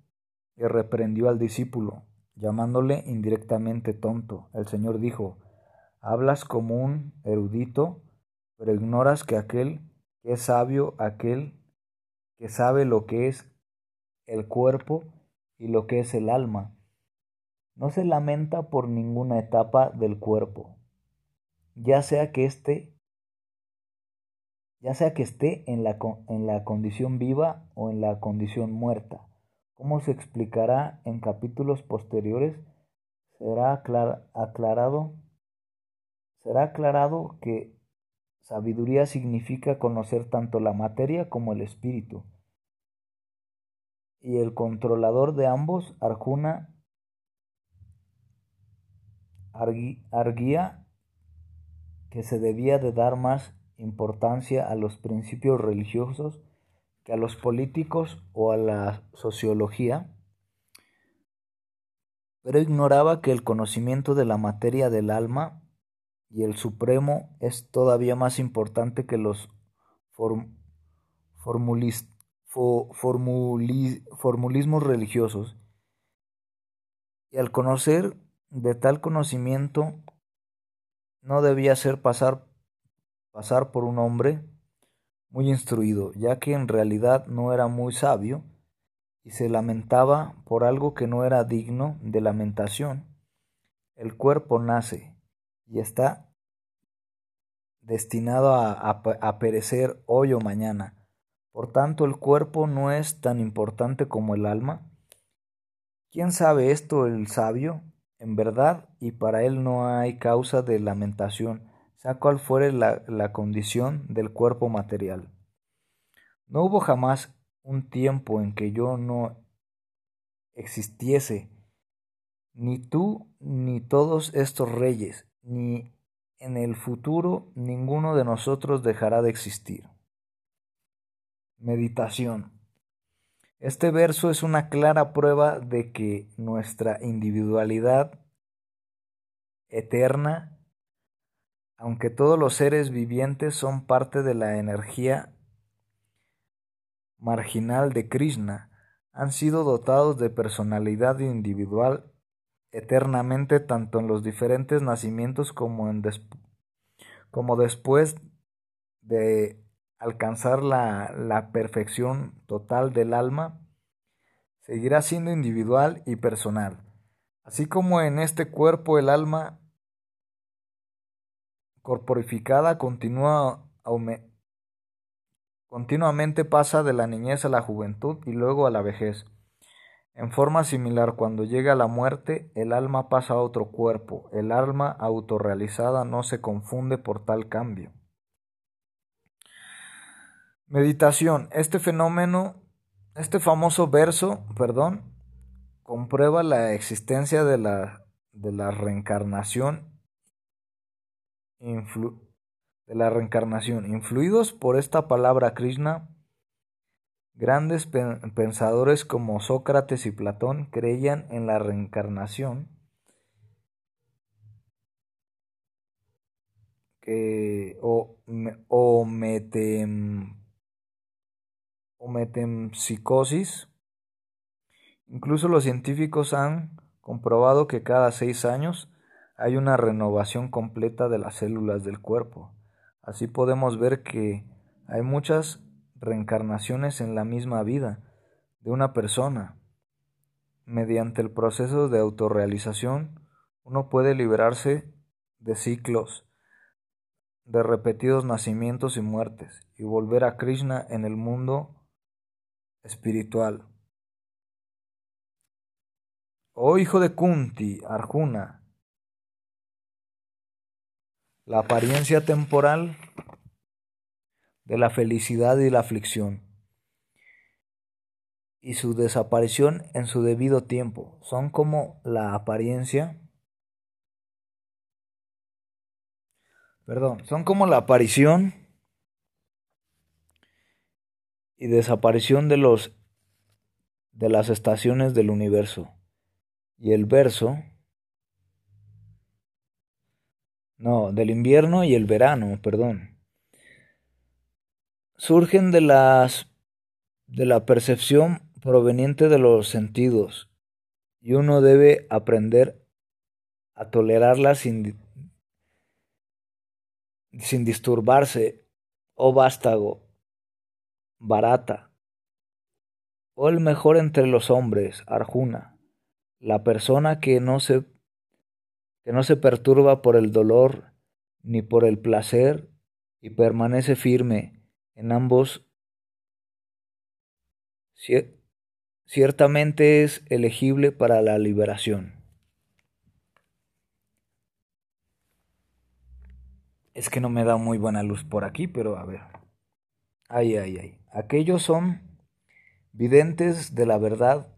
y reprendió al discípulo, llamándole indirectamente tonto. El Señor dijo, Hablas como un erudito, pero ignoras que aquel que es sabio, aquel que sabe lo que es el cuerpo y lo que es el alma, no se lamenta por ninguna etapa del cuerpo, ya sea que esté ya sea que esté en la, en la condición viva o en la condición muerta. Como se explicará en capítulos posteriores, será aclarado, será aclarado que sabiduría significa conocer tanto la materia como el espíritu. Y el controlador de ambos, Arjuna, arguía que se debía de dar más importancia a los principios religiosos que a los políticos o a la sociología, pero ignoraba que el conocimiento de la materia del alma y el supremo es todavía más importante que los formulismos religiosos. Y al conocer de tal conocimiento no debía ser pasar pasar por un hombre muy instruido, ya que en realidad no era muy sabio y se lamentaba por algo que no era digno de lamentación. El cuerpo nace y está destinado a, perecer hoy o mañana. Por tanto, el cuerpo no es tan importante como el alma. ¿Quién sabe esto el sabio? En verdad, y para él no hay causa de lamentación, sea cual fuere la, condición del cuerpo material. No hubo jamás un tiempo en que yo no existiese, ni tú ni todos estos reyes, ni en el futuro ninguno de nosotros dejará de existir. Meditación. Este verso es una clara prueba de que nuestra individualidad eterna aunque todos los seres vivientes son parte de la energía marginal de Krishna, han sido dotados de personalidad individual eternamente tanto en los diferentes nacimientos como, en como después de alcanzar la, la perfección total del alma, seguirá siendo individual y personal. Así como en este cuerpo el alma corporificada continúa continuamente pasa de la niñez a la juventud y luego a la vejez. En forma similar, cuando llega la muerte, el alma pasa a otro cuerpo. El alma autorrealizada no se confunde por tal cambio. Meditación. Este fenómeno, este famoso verso, perdón, comprueba la existencia de la, de la reencarnación de la reencarnación. Influidos por esta palabra Krishna, grandes pensadores como Sócrates y Platón creían en la reencarnación que, o, o, o metempsicosis. Incluso los científicos han comprobado que cada seis años hay una renovación completa de las células del cuerpo. Así podemos ver que hay muchas reencarnaciones en la misma vida de una persona. Mediante el proceso de autorrealización, uno puede liberarse de ciclos, de repetidos nacimientos y muertes, y volver a Krishna en el mundo espiritual. Oh hijo de Kunti, Arjuna, la apariencia temporal de la felicidad y la aflicción y su desaparición en su debido tiempo son como la apariencia perdón, son como la aparición y desaparición de los de las estaciones del universo. y el verso, no, del invierno y el verano, perdón, surgen de las de la percepción proveniente de los sentidos y uno debe aprender a tolerarla sin, sin disturbarse, oh vástago, barata, o el mejor entre los hombres, Arjuna, la persona que no se que no se perturba por el dolor ni por el placer y permanece firme en ambos ciertamente es elegible para la liberación. Es que no me da muy buena luz por aquí, pero a ver. Ay, ay, ay. Aquellos son videntes de la verdad.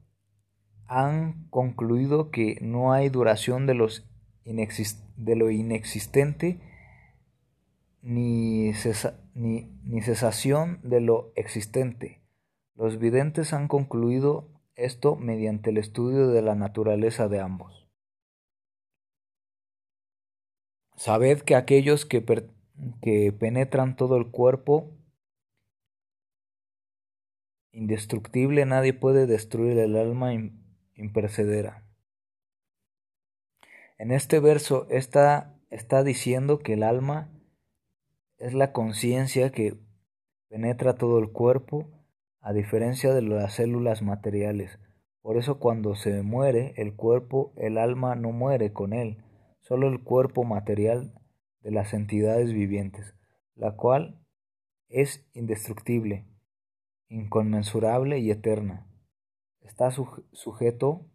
Han concluido que no hay duración de, los de lo inexistente ni, ni cesación de lo existente los videntes han concluido esto mediante el estudio de la naturaleza de ambos. Sabed que aquellos que, penetran todo el cuerpo indestructible, nadie puede destruir el alma impercedera. En este verso está, está diciendo que el alma es la conciencia que penetra todo el cuerpo a diferencia de las células materiales. Por eso cuando se muere el cuerpo, el alma no muere con él, solo el cuerpo material de las entidades vivientes, la cual es indestructible, inconmensurable y eterna. Está sujeto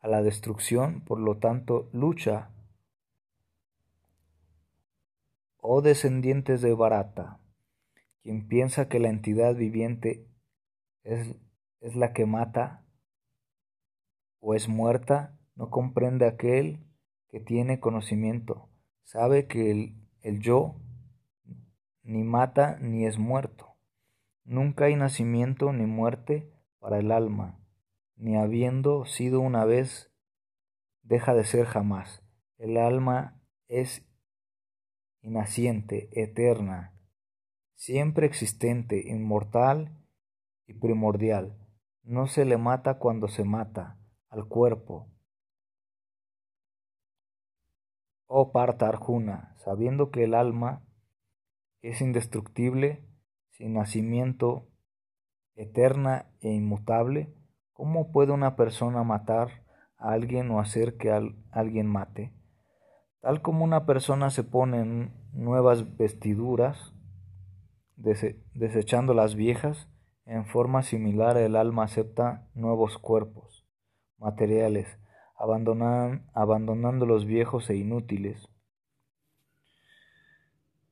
a la destrucción, por lo tanto lucha. Oh descendientes de Barata, quien piensa que la entidad viviente es, la que mata o es muerta, no comprende aquel que tiene conocimiento, sabe que el, el yo ni mata ni es muerto. Nunca hay nacimiento ni muerte para el alma, ni habiendo sido una vez, deja de ser jamás. El alma es inaciente, eterna, siempre existente, inmortal y primordial. No se le mata cuando se mata al cuerpo. Oh Parta Arjuna, sabiendo que el alma es indestructible, sin nacimiento, eterna e inmutable, ¿cómo puede una persona matar a alguien o hacer que alguien mate? Tal como una persona se pone nuevas vestiduras, desechando las viejas, en forma similar, el alma acepta nuevos cuerpos materiales, abandonando los viejos e inútiles.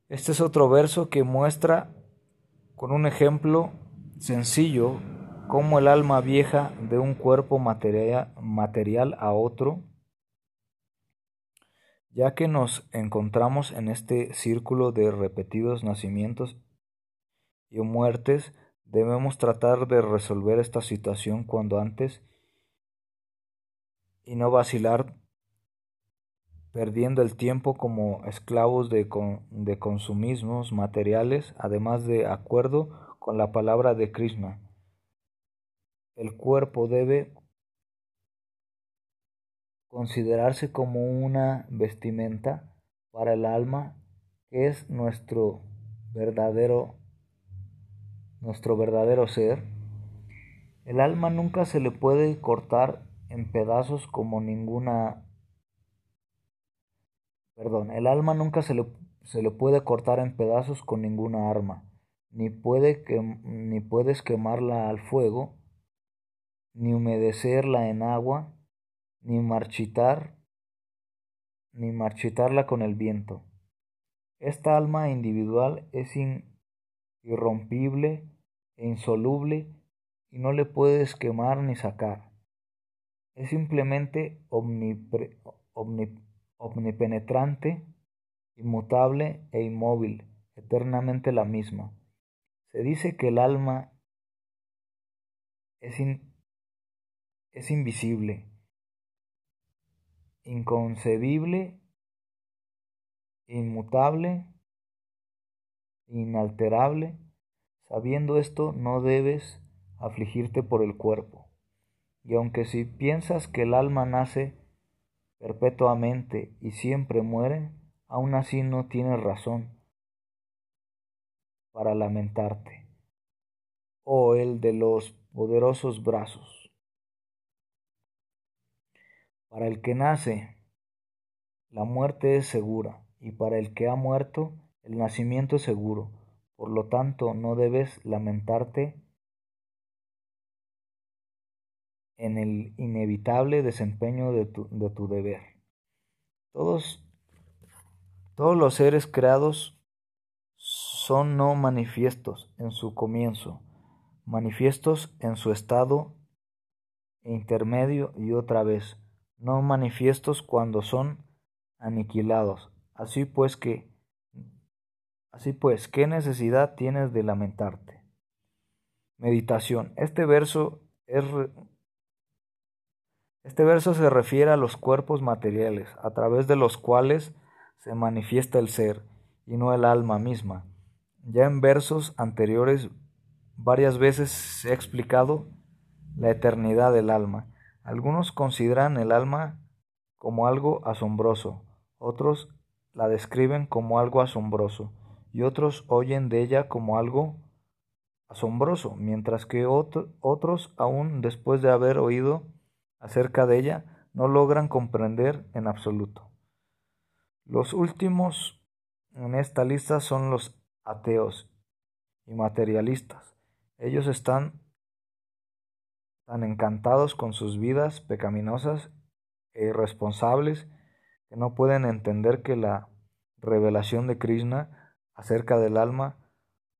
Este es otro verso que muestra con un ejemplo sencillo cómo el alma vieja de un cuerpo material a otro, ya que nos encontramos en este círculo de repetidos nacimientos y muertes, Debemos tratar de resolver esta situación cuando antes y no vacilar perdiendo el tiempo como esclavos de, de consumismos materiales, además de acuerdo con la palabra de Krishna. El cuerpo debe considerarse como una vestimenta para el alma que es nuestro verdadero nuestro verdadero ser, el alma nunca se le puede cortar en pedazos como ninguna... Perdón, el alma nunca se le, se le puede cortar en pedazos con ninguna arma, ni, puede que, ni puedes quemarla al fuego, ni humedecerla en agua, ni marchitar, ni marchitarla con el viento. Esta alma individual es irrompible e insoluble y no le puedes quemar ni sacar. Es simplemente omnipenetrante, inmutable e inmóvil, eternamente la misma. Se dice que el alma es, es invisible inconcebible, inmutable, inalterable. Sabiendo esto, no debes afligirte por el cuerpo. Y aunque si piensas que el alma nace perpetuamente y siempre muere, aún así no tienes razón para lamentarte. Oh el de los poderosos brazos. Para el que nace, la muerte es segura, y para el que ha muerto, el nacimiento es seguro. Por lo tanto, no debes lamentarte en el inevitable desempeño de tu, de tu deber. Todos, todos los seres creados son no manifiestos en su comienzo, manifiestos en su estado intermedio y otra vez, no manifiestos cuando son aniquilados. Así pues que así pues, ¿qué necesidad tienes de lamentarte? Meditación. Este verso es este verso se refiere a los cuerpos materiales, a través de los cuales se manifiesta el ser, y no el alma misma. Ya en versos anteriores varias veces se ha explicado la eternidad del alma. Algunos consideran el alma como algo asombroso, otros la describen como algo asombroso, y otros oyen de ella como algo asombroso, mientras que otros, aún después de haber oído acerca de ella no logran comprender en absoluto. Los últimos en esta lista son los ateos y materialistas. Ellos están tan encantados con sus vidas pecaminosas e irresponsables que no pueden entender que la revelación de Krishna acerca del alma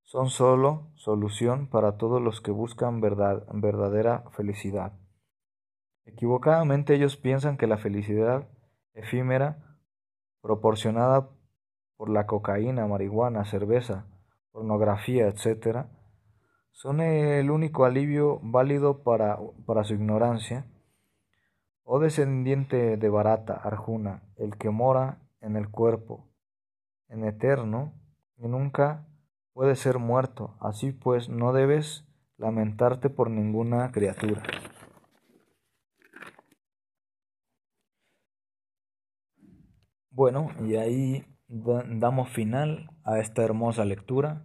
son sólo solución para todos los que buscan verdad, verdadera felicidad. Equivocadamente ellos piensan que la felicidad efímera, proporcionada por la cocaína, marihuana, cerveza, pornografía, etc., son el único alivio válido para, para su ignorancia. Oh descendiente de Barata, Arjuna, el que mora en el cuerpo, en eterno, y nunca puede ser muerto, así pues no debes lamentarte por ninguna criatura. Bueno, y ahí damos final a esta hermosa lectura.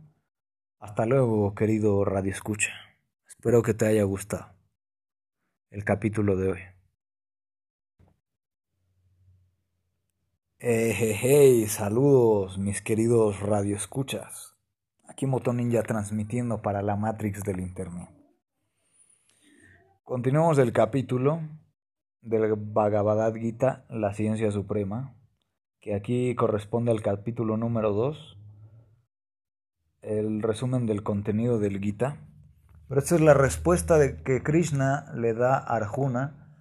Hasta luego, querido Radio Escucha. Espero que te haya gustado el capítulo de hoy. Eh, hey, saludos, mis queridos Radio Escuchas. Aquí Moto Ninja transmitiendo para la Matrix del Internet. Continuamos el capítulo del Bhagavad Gita, la ciencia suprema que aquí corresponde al capítulo número 2, el resumen del contenido del Gita. Pero esta es la respuesta de que Krishna le da a Arjuna.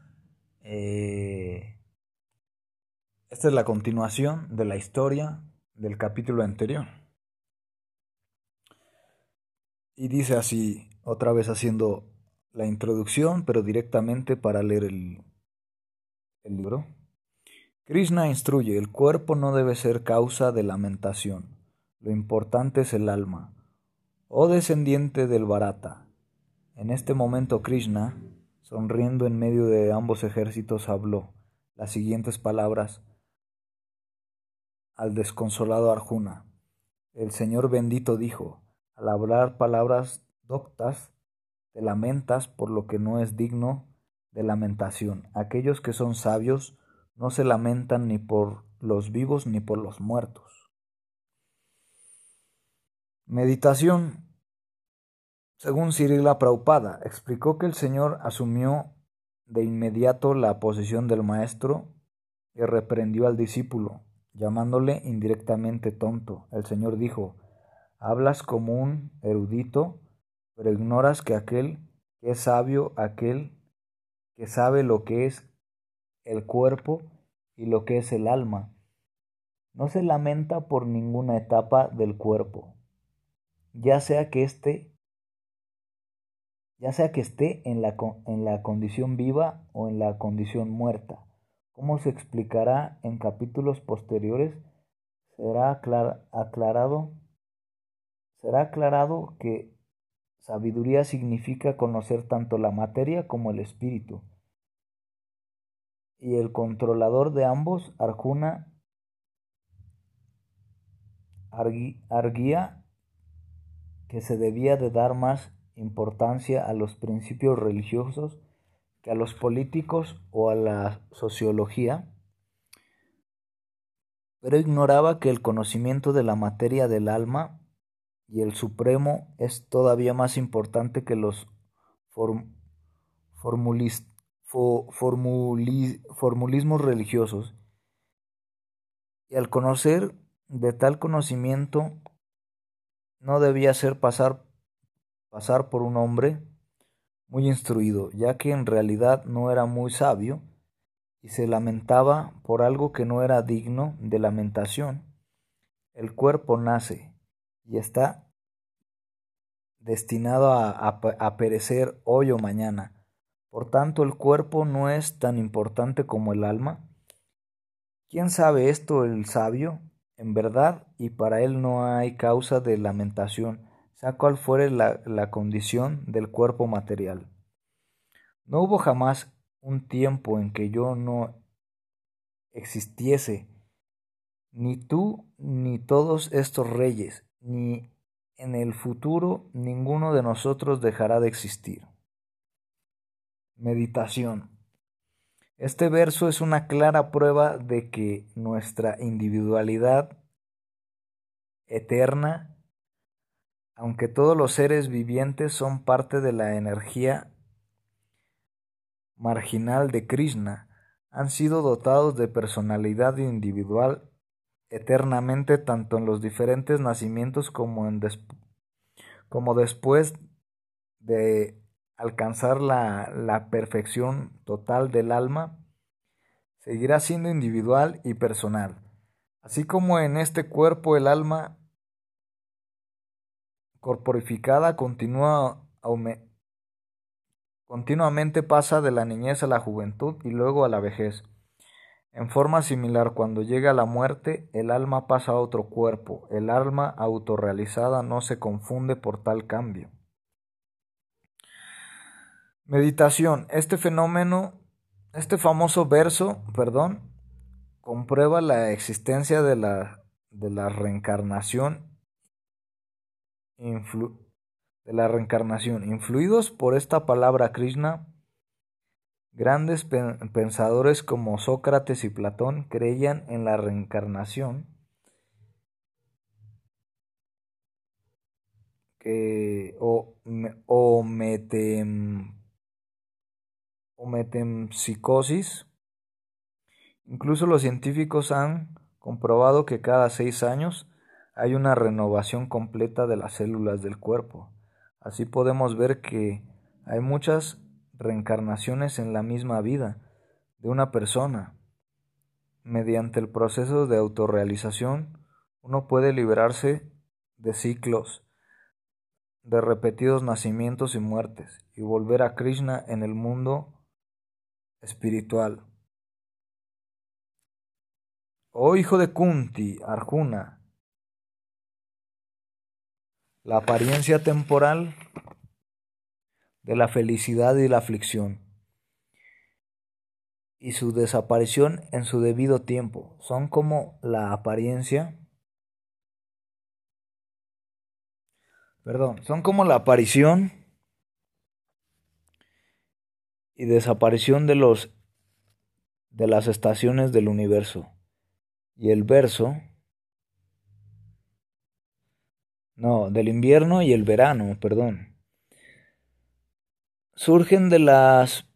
Eh, esta es la continuación de la historia del capítulo anterior. Y dice así, otra vez haciendo la introducción, pero directamente para leer el, el libro. Krishna instruye, el cuerpo no debe ser causa de lamentación, lo importante es el alma. Oh descendiente del Bharata, en este momento Krishna, sonriendo en medio de ambos ejércitos, habló las siguientes palabras al desconsolado Arjuna. El Señor bendito dijo, al hablar palabras doctas, te lamentas por lo que no es digno de lamentación. Aquellos que son sabios no se lamentan ni por los vivos ni por los muertos. Meditación. Según Cirila Praupada, explicó que el Señor asumió de inmediato la posición del maestro y reprendió al discípulo, llamándole indirectamente tonto. El Señor dijo, hablas como un erudito, pero ignoras que aquel que es sabio, aquel que sabe lo que es el cuerpo y lo que es el alma. No se lamenta por ninguna etapa del cuerpo, ya sea que esté, ya sea que esté en la, en la condición viva o en la condición muerta, como se explicará en capítulos posteriores, será aclarado, será aclarado que sabiduría significa conocer tanto la materia como el espíritu. Y el controlador de ambos, Arjuna, arguía que se debía de dar más importancia a los principios religiosos que a los políticos o a la sociología, pero ignoraba que el conocimiento de la materia del alma y el supremo es todavía más importante que los formulismos religiosos. Y al conocer de tal conocimiento no debía ser pasar, pasar por un hombre muy instruido, ya que en realidad no era muy sabio y se lamentaba por algo que no era digno de lamentación. El cuerpo nace y está destinado a, a, perecer hoy o mañana. Por tanto, el cuerpo no es tan importante como el alma. ¿Quién sabe esto el sabio? En verdad, y para él no hay causa de lamentación, sea cual fuere la, la condición del cuerpo material. No hubo jamás un tiempo en que yo no existiese, ni tú ni todos estos reyes, ni en el futuro ninguno de nosotros dejará de existir. Meditación. Este verso es una clara prueba de que nuestra individualidad eterna aunque todos los seres vivientes son parte de la energía marginal de Krishna, han sido dotados de personalidad individual eternamente tanto en los diferentes nacimientos como, después de alcanzar la, la perfección total del alma, seguirá siendo individual y personal. Así como en este cuerpo el alma corporificada continúa continuamente pasa de la niñez a la juventud y luego a la vejez. En forma similar, cuando llega la muerte, el alma pasa a otro cuerpo. El alma autorrealizada no se confunde por tal cambio. Meditación. Este fenómeno, este famoso verso, perdón, comprueba la existencia de la, de la reencarnación de la reencarnación. Influidos por esta palabra Krishna, grandes pensadores como Sócrates y Platón creían en la reencarnación que, o, o, o metempsicosis. Incluso los científicos han comprobado que cada seis años hay una renovación completa de las células del cuerpo. Así podemos ver que hay muchas reencarnaciones en la misma vida de una persona. Mediante el proceso de autorrealización, uno puede liberarse de ciclos, de repetidos nacimientos y muertes, y volver a Krishna en el mundo espiritual. Oh hijo de Kunti, Arjuna, la apariencia temporal de la felicidad y la aflicción y su desaparición en su debido tiempo son como la apariencia perdón, son como la aparición y desaparición de los de las estaciones del universo. Y el verso no, del invierno y el verano, perdón. Surgen de las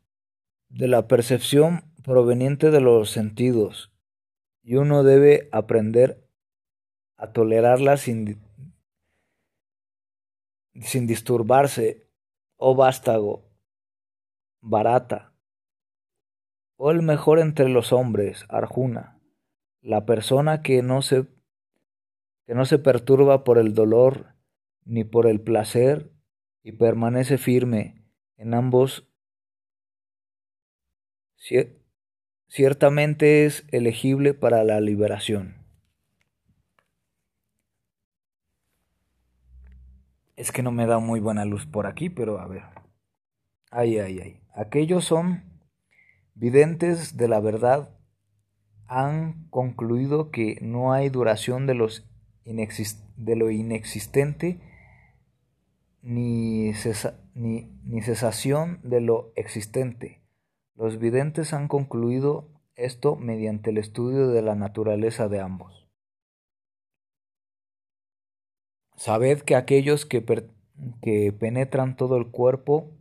de la percepción proveniente de los sentidos y uno debe aprender a tolerarlas sin, sin disturbarse, oh vástago, barata, o el mejor entre los hombres, Arjuna, la persona que no se que no se perturba por el dolor ni por el placer y permanece firme en ambos ciertamente es elegible para la liberación. Es que no me da muy buena luz por aquí, pero a ver. Ay, ay, ay. Aquellos son videntes de la verdad han concluido que no hay duración de, lo inexistente ni, cesación de lo existente. Los videntes han concluido esto mediante el estudio de la naturaleza de ambos. Sabed que aquellos que, que penetran todo el cuerpo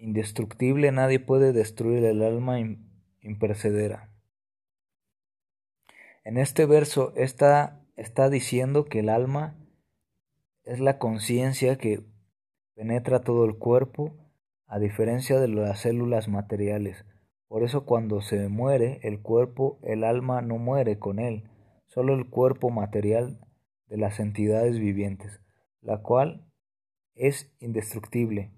indestructible, nadie puede destruir el alma impercedera. En este verso está, está diciendo que el alma es la conciencia que penetra todo el cuerpo, a diferencia de las células materiales. Por eso cuando se muere el cuerpo, el alma no muere con él, solo el cuerpo material de las entidades vivientes, la cual es indestructible,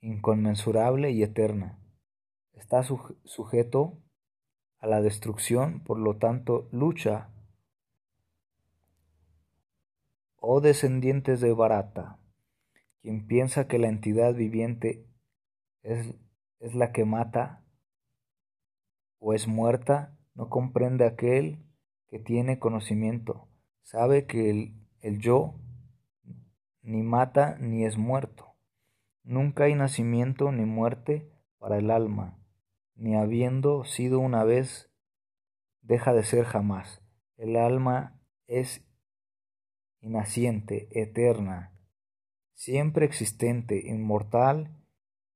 inconmensurable y eterna. Está sujeto a la destrucción, por lo tanto lucha. Oh descendientes de Barata, quien piensa que la entidad viviente es, es la que mata o es muerta, no comprende aquel que tiene conocimiento, sabe que el, el yo ni mata ni es muerto. Nunca hay nacimiento ni muerte para el alma, ni habiendo sido una vez, deja de ser jamás. El alma es inaciente, eterna, siempre existente, inmortal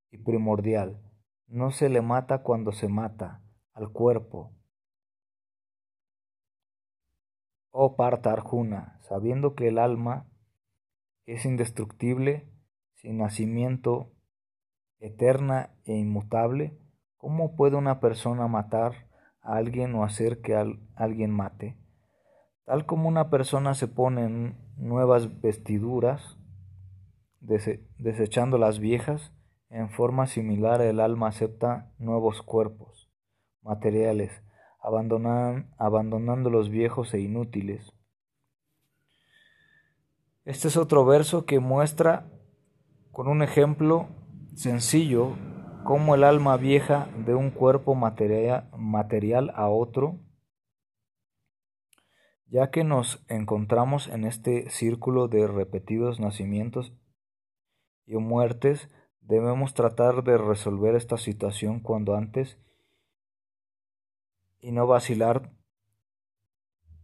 y primordial. No se le mata cuando se mata al cuerpo, Oh Parta Arjuna, sabiendo que el alma es indestructible, sin nacimiento, eterna e inmutable, ¿cómo puede una persona matar a alguien o hacer que alguien mate? Tal como una persona se pone nuevas vestiduras, desechando las viejas, en forma similar el alma acepta nuevos cuerpos materiales, abandonando los viejos e inútiles. Este es otro verso que muestra con un ejemplo sencillo cómo el alma vieja de un cuerpo material a otro, ya que nos encontramos en este círculo de repetidos nacimientos y muertes, debemos tratar de resolver esta situación cuando antes y no vacilar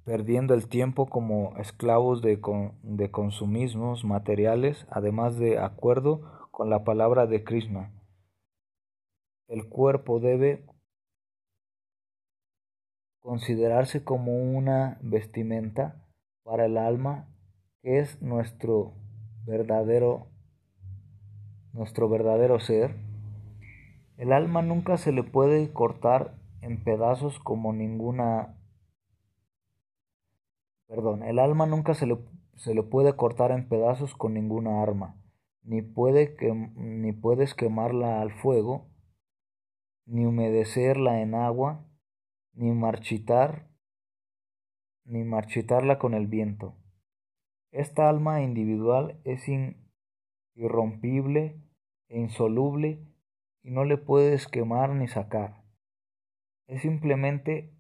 perdiendo el tiempo como esclavos de, de consumismos materiales, además de acuerdo con la palabra de Krishna. El cuerpo debe considerarse como una vestimenta para el alma que es nuestro verdadero nuestro verdadero ser. El alma nunca se le puede cortar en pedazos como ninguna... Perdón, el alma nunca se le, se le puede cortar en pedazos con ninguna arma, ni, puede que, ni puedes quemarla al fuego, ni humedecerla en agua, ni marchitar, ni marchitarla con el viento. Esta alma individual es irrompible e insoluble y no le puedes quemar ni sacar es simplemente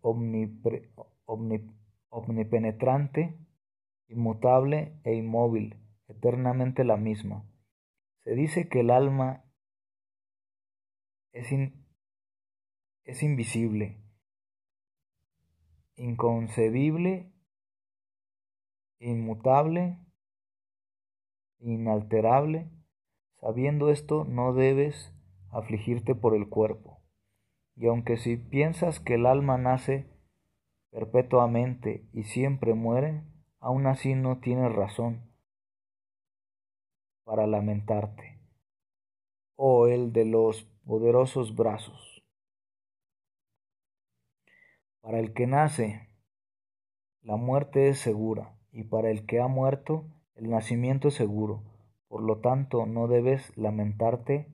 omnipenetrante, inmutable e inmóvil, eternamente la misma. Se dice que el alma es, es invisible, inconcebible, inmutable, inalterable. Sabiendo esto, no debes afligirte por el cuerpo y aunque si piensas que el alma nace perpetuamente y siempre muere, aún así no tienes razón para lamentarte. Oh el de los poderosos brazos. Para el que nace, la muerte es segura, y para el que ha muerto, el nacimiento es seguro. Por lo tanto, no debes lamentarte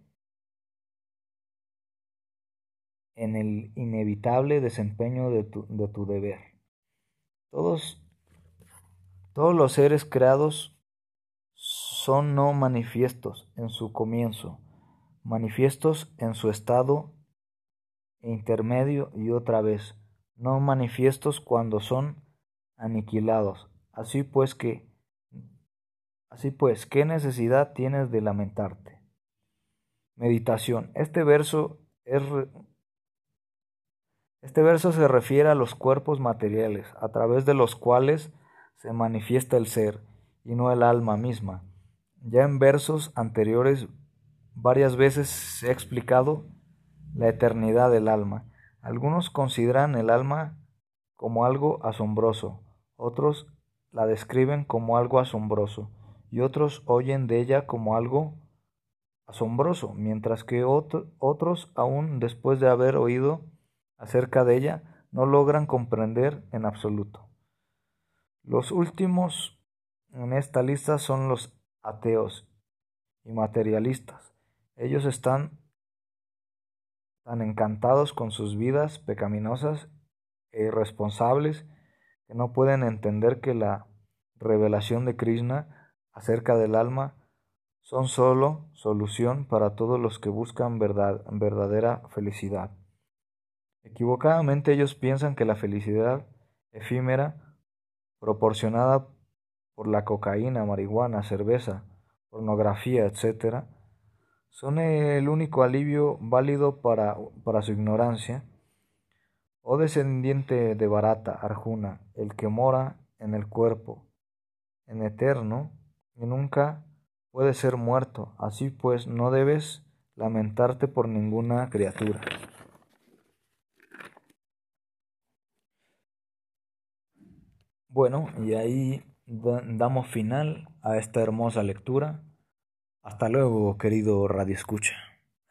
en el inevitable desempeño de tu, de tu deber. Todos, todos los seres creados son no manifiestos en su comienzo, manifiestos en su estado intermedio y otra vez, no manifiestos cuando son aniquilados. Así pues que así pues, ¿qué necesidad tienes de lamentarte? Meditación. Este verso es este verso se refiere a los cuerpos materiales, a través de los cuales se manifiesta el ser, y no el alma misma. Ya en versos anteriores varias veces se ha explicado la eternidad del alma. Algunos consideran el alma como algo asombroso, otros la describen como algo asombroso, y otros oyen de ella como algo asombroso, mientras que otros, aún después de haber oído acerca de ella no logran comprender en absoluto. Los últimos en esta lista son los ateos y materialistas. Ellos están tan encantados con sus vidas pecaminosas e irresponsables que no pueden entender que la revelación de Krishna acerca del alma son sólo solución para todos los que buscan verdad, verdadera felicidad. Equivocadamente ellos piensan que la felicidad efímera, proporcionada por la cocaína, marihuana, cerveza, pornografía, etc., son el único alivio válido para, para su ignorancia. Oh descendiente de Barata, Arjuna, el que mora en el cuerpo, en eterno, y nunca puede ser muerto, así pues no debes lamentarte por ninguna criatura. Bueno, y ahí damos final a esta hermosa lectura. Hasta luego, querido Radio Escucha.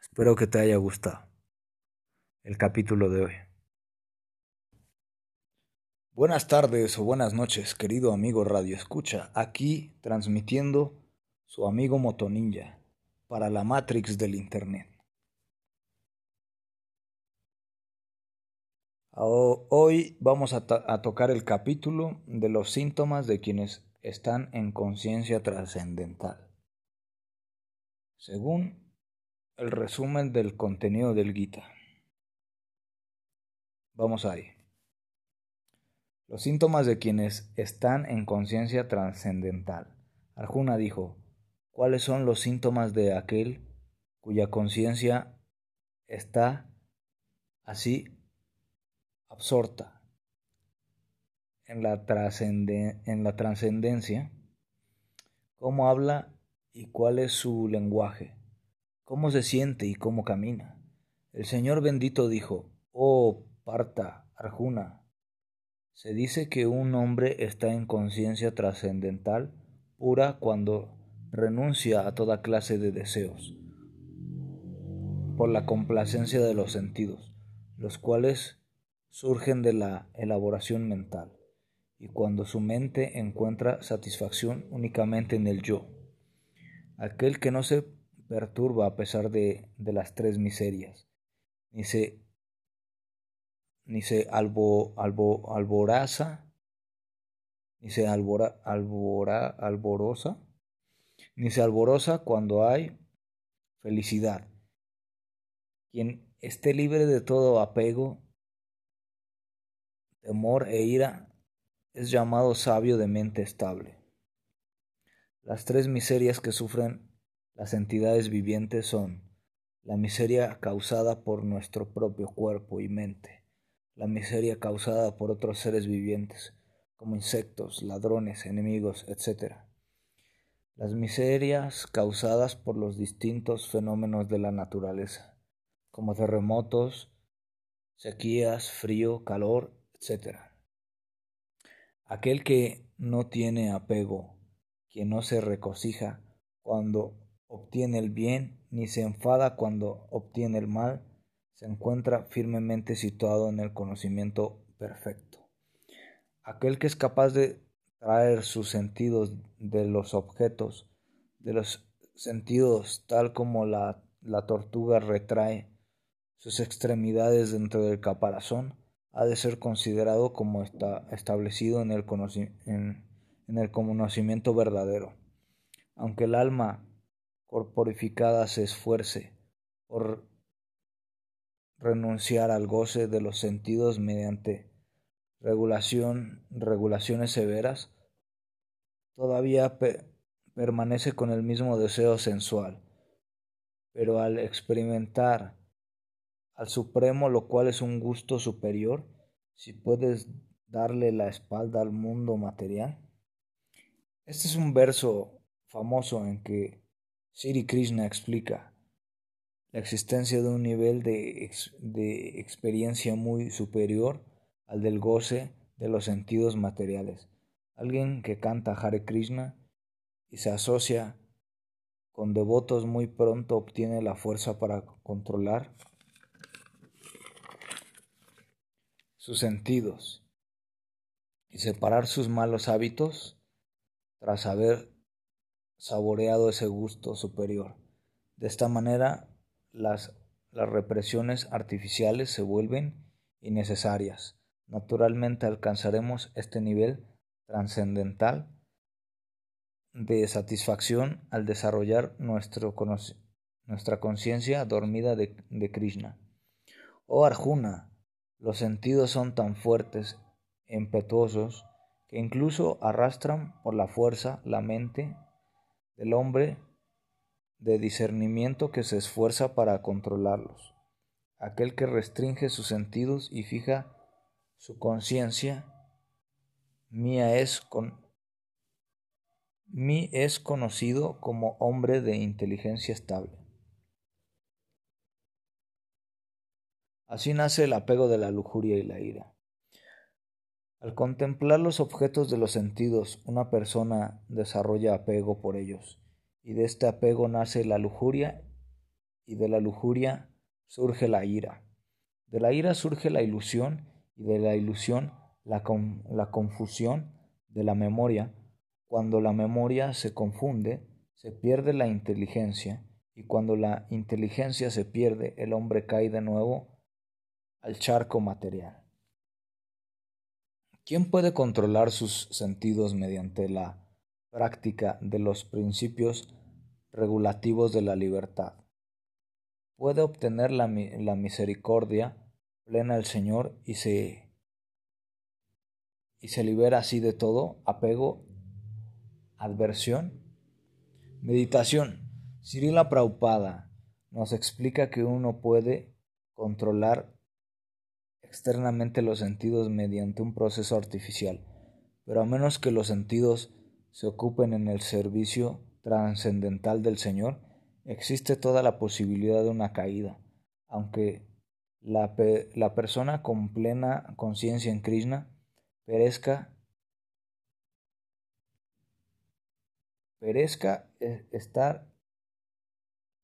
Espero que te haya gustado el capítulo de hoy. Buenas tardes o buenas noches, querido amigo Radio Escucha. Aquí transmitiendo su amigo Motoninja para la Matrix del Internet. Hoy vamos a, tocar el capítulo de los síntomas de quienes están en conciencia trascendental. Según el resumen del contenido del Gita. Vamos ahí. Los síntomas de quienes están en conciencia trascendental. Arjuna dijo, ¿cuáles son los síntomas de aquel cuya conciencia está así absorta en la, trascendencia, cómo habla y cuál es su lenguaje, cómo se siente y cómo camina. El Señor bendito dijo, Oh Parta, Arjuna, se dice que un hombre está en conciencia trascendental pura cuando renuncia a toda clase de deseos, por la complacencia de los sentidos, los cuales surgen de la elaboración mental y cuando su mente encuentra satisfacción únicamente en el yo. Aquel que no se perturba a pesar de, las tres miserias, ni se, ni se albo, albo, alboraza, ni se albora, albora, alborosa, ni se alborosa cuando hay felicidad. Quien esté libre de todo apego temor e ira, es llamado sabio de mente estable. Las tres miserias que sufren las entidades vivientes son la miseria causada por nuestro propio cuerpo y mente, la miseria causada por otros seres vivientes, como insectos, ladrones, enemigos, etc. Las miserias causadas por los distintos fenómenos de la naturaleza, como terremotos, sequías, frío, calor, etc. Aquel que no tiene apego, que no se regocija cuando obtiene el bien, ni se enfada cuando obtiene el mal, se encuentra firmemente situado en el conocimiento perfecto. Aquel que es capaz de traer sus sentidos de los objetos, de los sentidos tal como la, la tortuga retrae sus extremidades dentro del caparazón, ha de ser considerado como está establecido en el, en, el conocimiento verdadero. Aunque el alma corporificada se esfuerce por renunciar al goce de los sentidos mediante regulación, regulaciones severas, todavía permanece con el mismo deseo sensual, pero al experimentar al Supremo, lo cual es un gusto superior, si puedes darle la espalda al mundo material. Este es un verso famoso en que Sri Krishna explica la existencia de un nivel de, de experiencia muy superior al del goce de los sentidos materiales. Alguien que canta Hare Krishna y se asocia con devotos muy pronto obtiene la fuerza para controlar sus sentidos y separar sus malos hábitos tras haber saboreado ese gusto superior. De esta manera, las, las represiones artificiales se vuelven innecesarias. Naturalmente alcanzaremos este nivel trascendental de satisfacción al desarrollar nuestro nuestra conciencia dormida de, de Krishna. Oh Arjuna, los sentidos son tan fuertes, impetuosos, que incluso arrastran por la fuerza la mente del hombre de discernimiento que se esfuerza para controlarlos. Aquel que restringe sus sentidos y fija su conciencia, mía es mí es conocido como hombre de inteligencia estable. Así nace el apego de la lujuria y la ira. Al contemplar los objetos de los sentidos, una persona desarrolla apego por ellos, y de este apego nace la lujuria, y de la lujuria surge la ira. De la ira surge la ilusión, y de la ilusión la, la confusión de la memoria. Cuando la memoria se confunde, se pierde la inteligencia, y cuando la inteligencia se pierde, el hombre cae de nuevo al charco material. ¿Quién puede controlar sus sentidos mediante la práctica de los principios regulativos de la libertad? Puede obtener la, misericordia plena del Señor y se, y se libera así de todo apego, adversión. Meditación. Cirila Praupada nos explica que uno puede controlar externamente los sentidos mediante un proceso artificial, pero a menos que los sentidos se ocupen en el servicio trascendental del Señor, existe toda la posibilidad de una caída, aunque la, la persona con plena conciencia en Krishna perezca, perezca e, estar,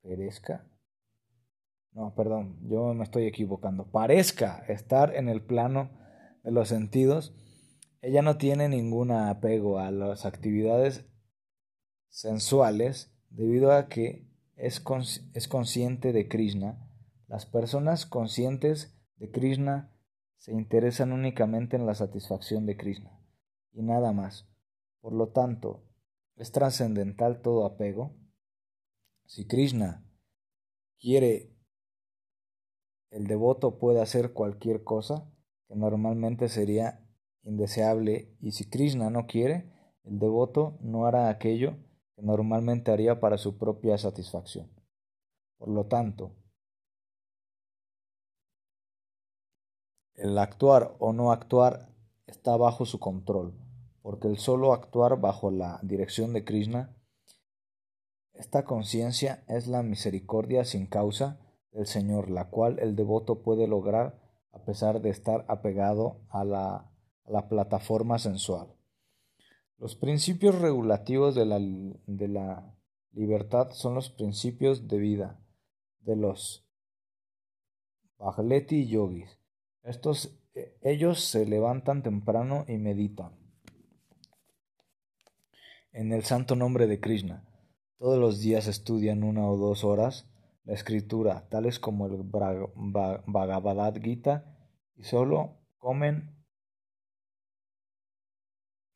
perezca no, perdón, yo me estoy equivocando, parezca estar en el plano de los sentidos, ella no tiene ningún apego a las actividades sensuales debido a que es, es consciente de Krishna. Las personas conscientes de Krishna se interesan únicamente en la satisfacción de Krishna y nada más. Por lo tanto, es trascendental todo apego. Si Krishna quiere el devoto puede hacer cualquier cosa que normalmente sería indeseable y si Krishna no quiere, el devoto no hará aquello que normalmente haría para su propia satisfacción. Por lo tanto, el actuar o no actuar está bajo su control, porque el solo actuar bajo la dirección de Krishna, esta conciencia es la misericordia sin causa del Señor, la cual el devoto puede lograr a pesar de estar apegado a la, plataforma sensual. Los principios regulativos de la, de la libertad son los principios de vida de los Bhagletti y yogis. Estos, eh, ellos se levantan temprano y meditan en el santo nombre de Krishna. Todos los días estudian una o dos horas la escritura, tales como el Bhagavad Gita, y solo comen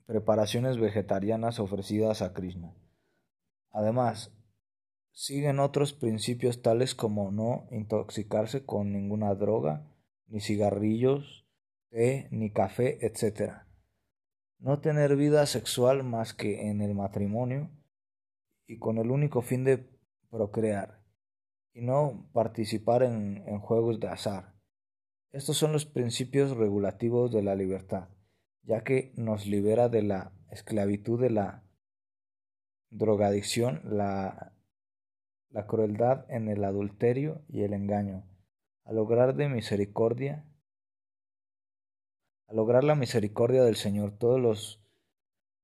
preparaciones vegetarianas ofrecidas a Krishna. Además, siguen otros principios tales como no intoxicarse con ninguna droga, ni cigarrillos, té, ni café, etc. No tener vida sexual más que en el matrimonio y con el único fin de procrear, y no participar en, en juegos de azar. Estos son los principios regulativos de la libertad, ya que nos libera de la esclavitud de la drogadicción, la, la crueldad en el adulterio y el engaño, a lograr de misericordia, a lograr la misericordia del Señor, los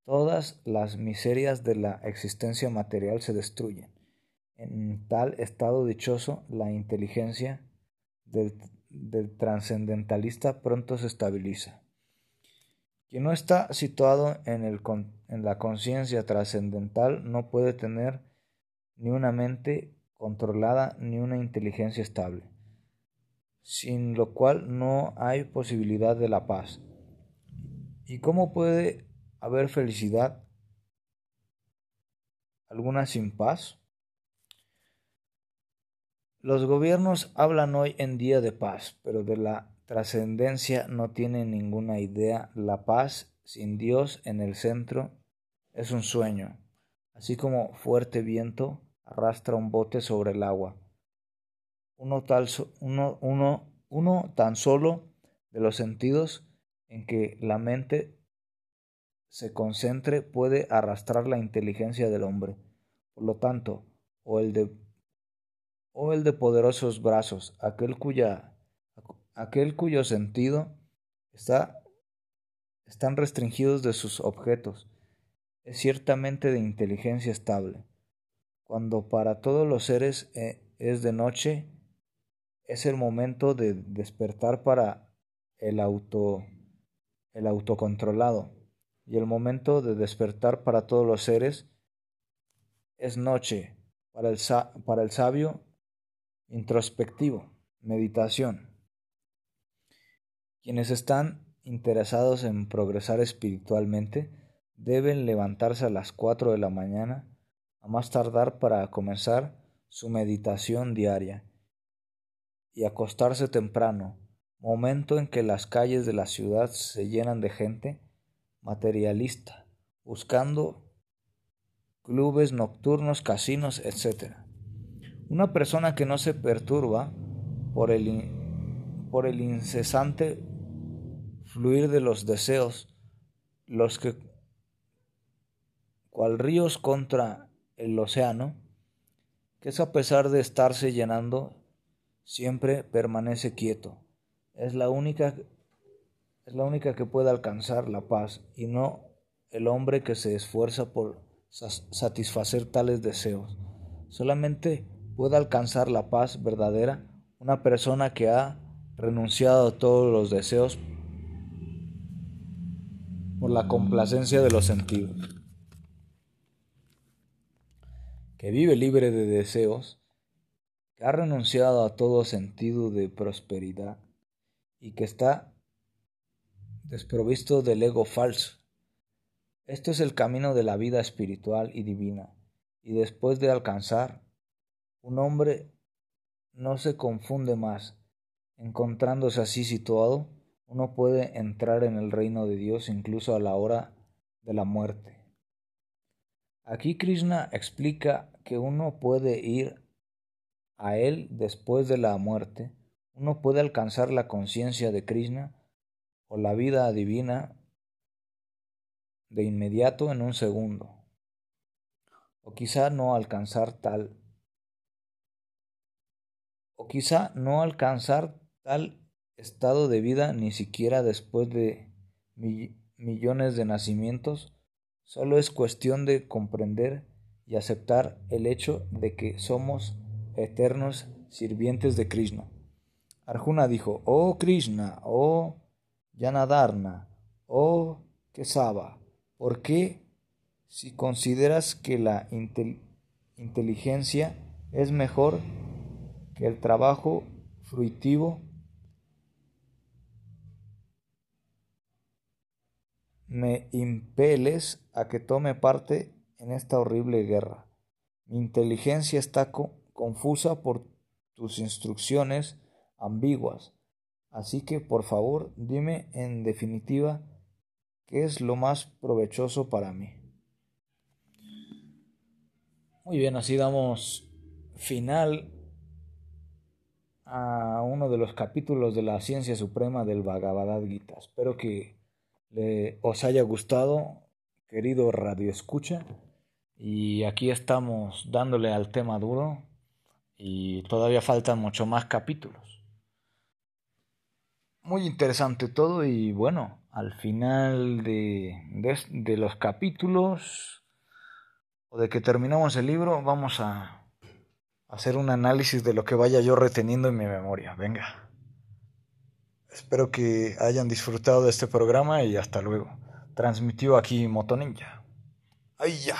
todas las miserias de la existencia material se destruyen. En tal estado dichoso, la inteligencia del, del trascendentalista pronto se estabiliza. Quien no está situado en, el, en la conciencia trascendental no puede tener ni una mente controlada ni una inteligencia estable, sin lo cual no hay posibilidad de la paz. ¿Y cómo puede haber felicidad alguna sin paz? Los gobiernos hablan hoy en día de paz, pero de la trascendencia no tiene ninguna idea. La paz sin Dios en el centro es un sueño, así como fuerte viento arrastra un bote sobre el agua. Uno, tal, uno, uno, uno tan solo de los sentidos en que la mente se concentre puede arrastrar la inteligencia del hombre. Por lo tanto, o el de, o el de poderosos brazos, aquel cuya aquel cuyo sentido está, están restringidos de sus objetos, es ciertamente de inteligencia estable. Cuando para todos los seres eh, es de noche, es el momento de despertar para el auto el autocontrolado y el momento de despertar para todos los seres es noche para el, para el sabio introspectivo, meditación. Quienes están interesados en progresar espiritualmente deben levantarse a las cuatro de la mañana a más tardar para comenzar su meditación diaria y acostarse temprano, momento en que las calles de la ciudad se llenan de gente materialista, buscando clubes nocturnos, casinos, etc. Una persona que no se perturba por el, por el incesante fluir de los deseos, los que, cual ríos contra el océano, que es a pesar de estarse llenando, siempre permanece quieto. Es la única, es la única que puede alcanzar la paz y no el hombre que se esfuerza por satisfacer tales deseos. Solamente puede alcanzar la paz verdadera una persona que ha renunciado a todos los deseos por la complacencia de los sentidos, que vive libre de deseos, que ha renunciado a todo sentido de prosperidad y que está desprovisto del ego falso. Esto es el camino de la vida espiritual y divina, y después de alcanzar, un hombre no se confunde más, encontrándose así situado, uno puede entrar en el reino de Dios incluso a la hora de la muerte. Aquí Krishna explica que uno puede ir a él después de la muerte, uno puede alcanzar la conciencia de Krishna o la vida divina de inmediato en un segundo, o quizá no alcanzar tal, o quizá no alcanzar tal estado de vida ni siquiera después de millones de nacimientos, solo es cuestión de comprender y aceptar el hecho de que somos eternos sirvientes de Krishna. Arjuna dijo, oh Krishna, oh Yanadarna, oh Kesava, ¿por qué si consideras que la inteligencia es mejor que el trabajo fruitivo me impeles a que tome parte en esta horrible guerra. Mi inteligencia está confusa por tus instrucciones ambiguas. Así que, por favor, dime en definitiva qué es lo más provechoso para mí. Muy bien, así damos final a uno de los capítulos de la ciencia suprema del Bhagavad Gita. Espero que os haya gustado, querido Radio Escucha. Y aquí estamos dándole al tema duro y todavía faltan mucho más capítulos. Muy interesante todo y bueno, al final de, de los capítulos o de que terminamos el libro vamos a hacer un análisis de lo que vaya yo reteniendo en mi memoria. Venga. Espero que hayan disfrutado de este programa y hasta luego. Transmitió aquí Moto Ninja. ¡Ay ya!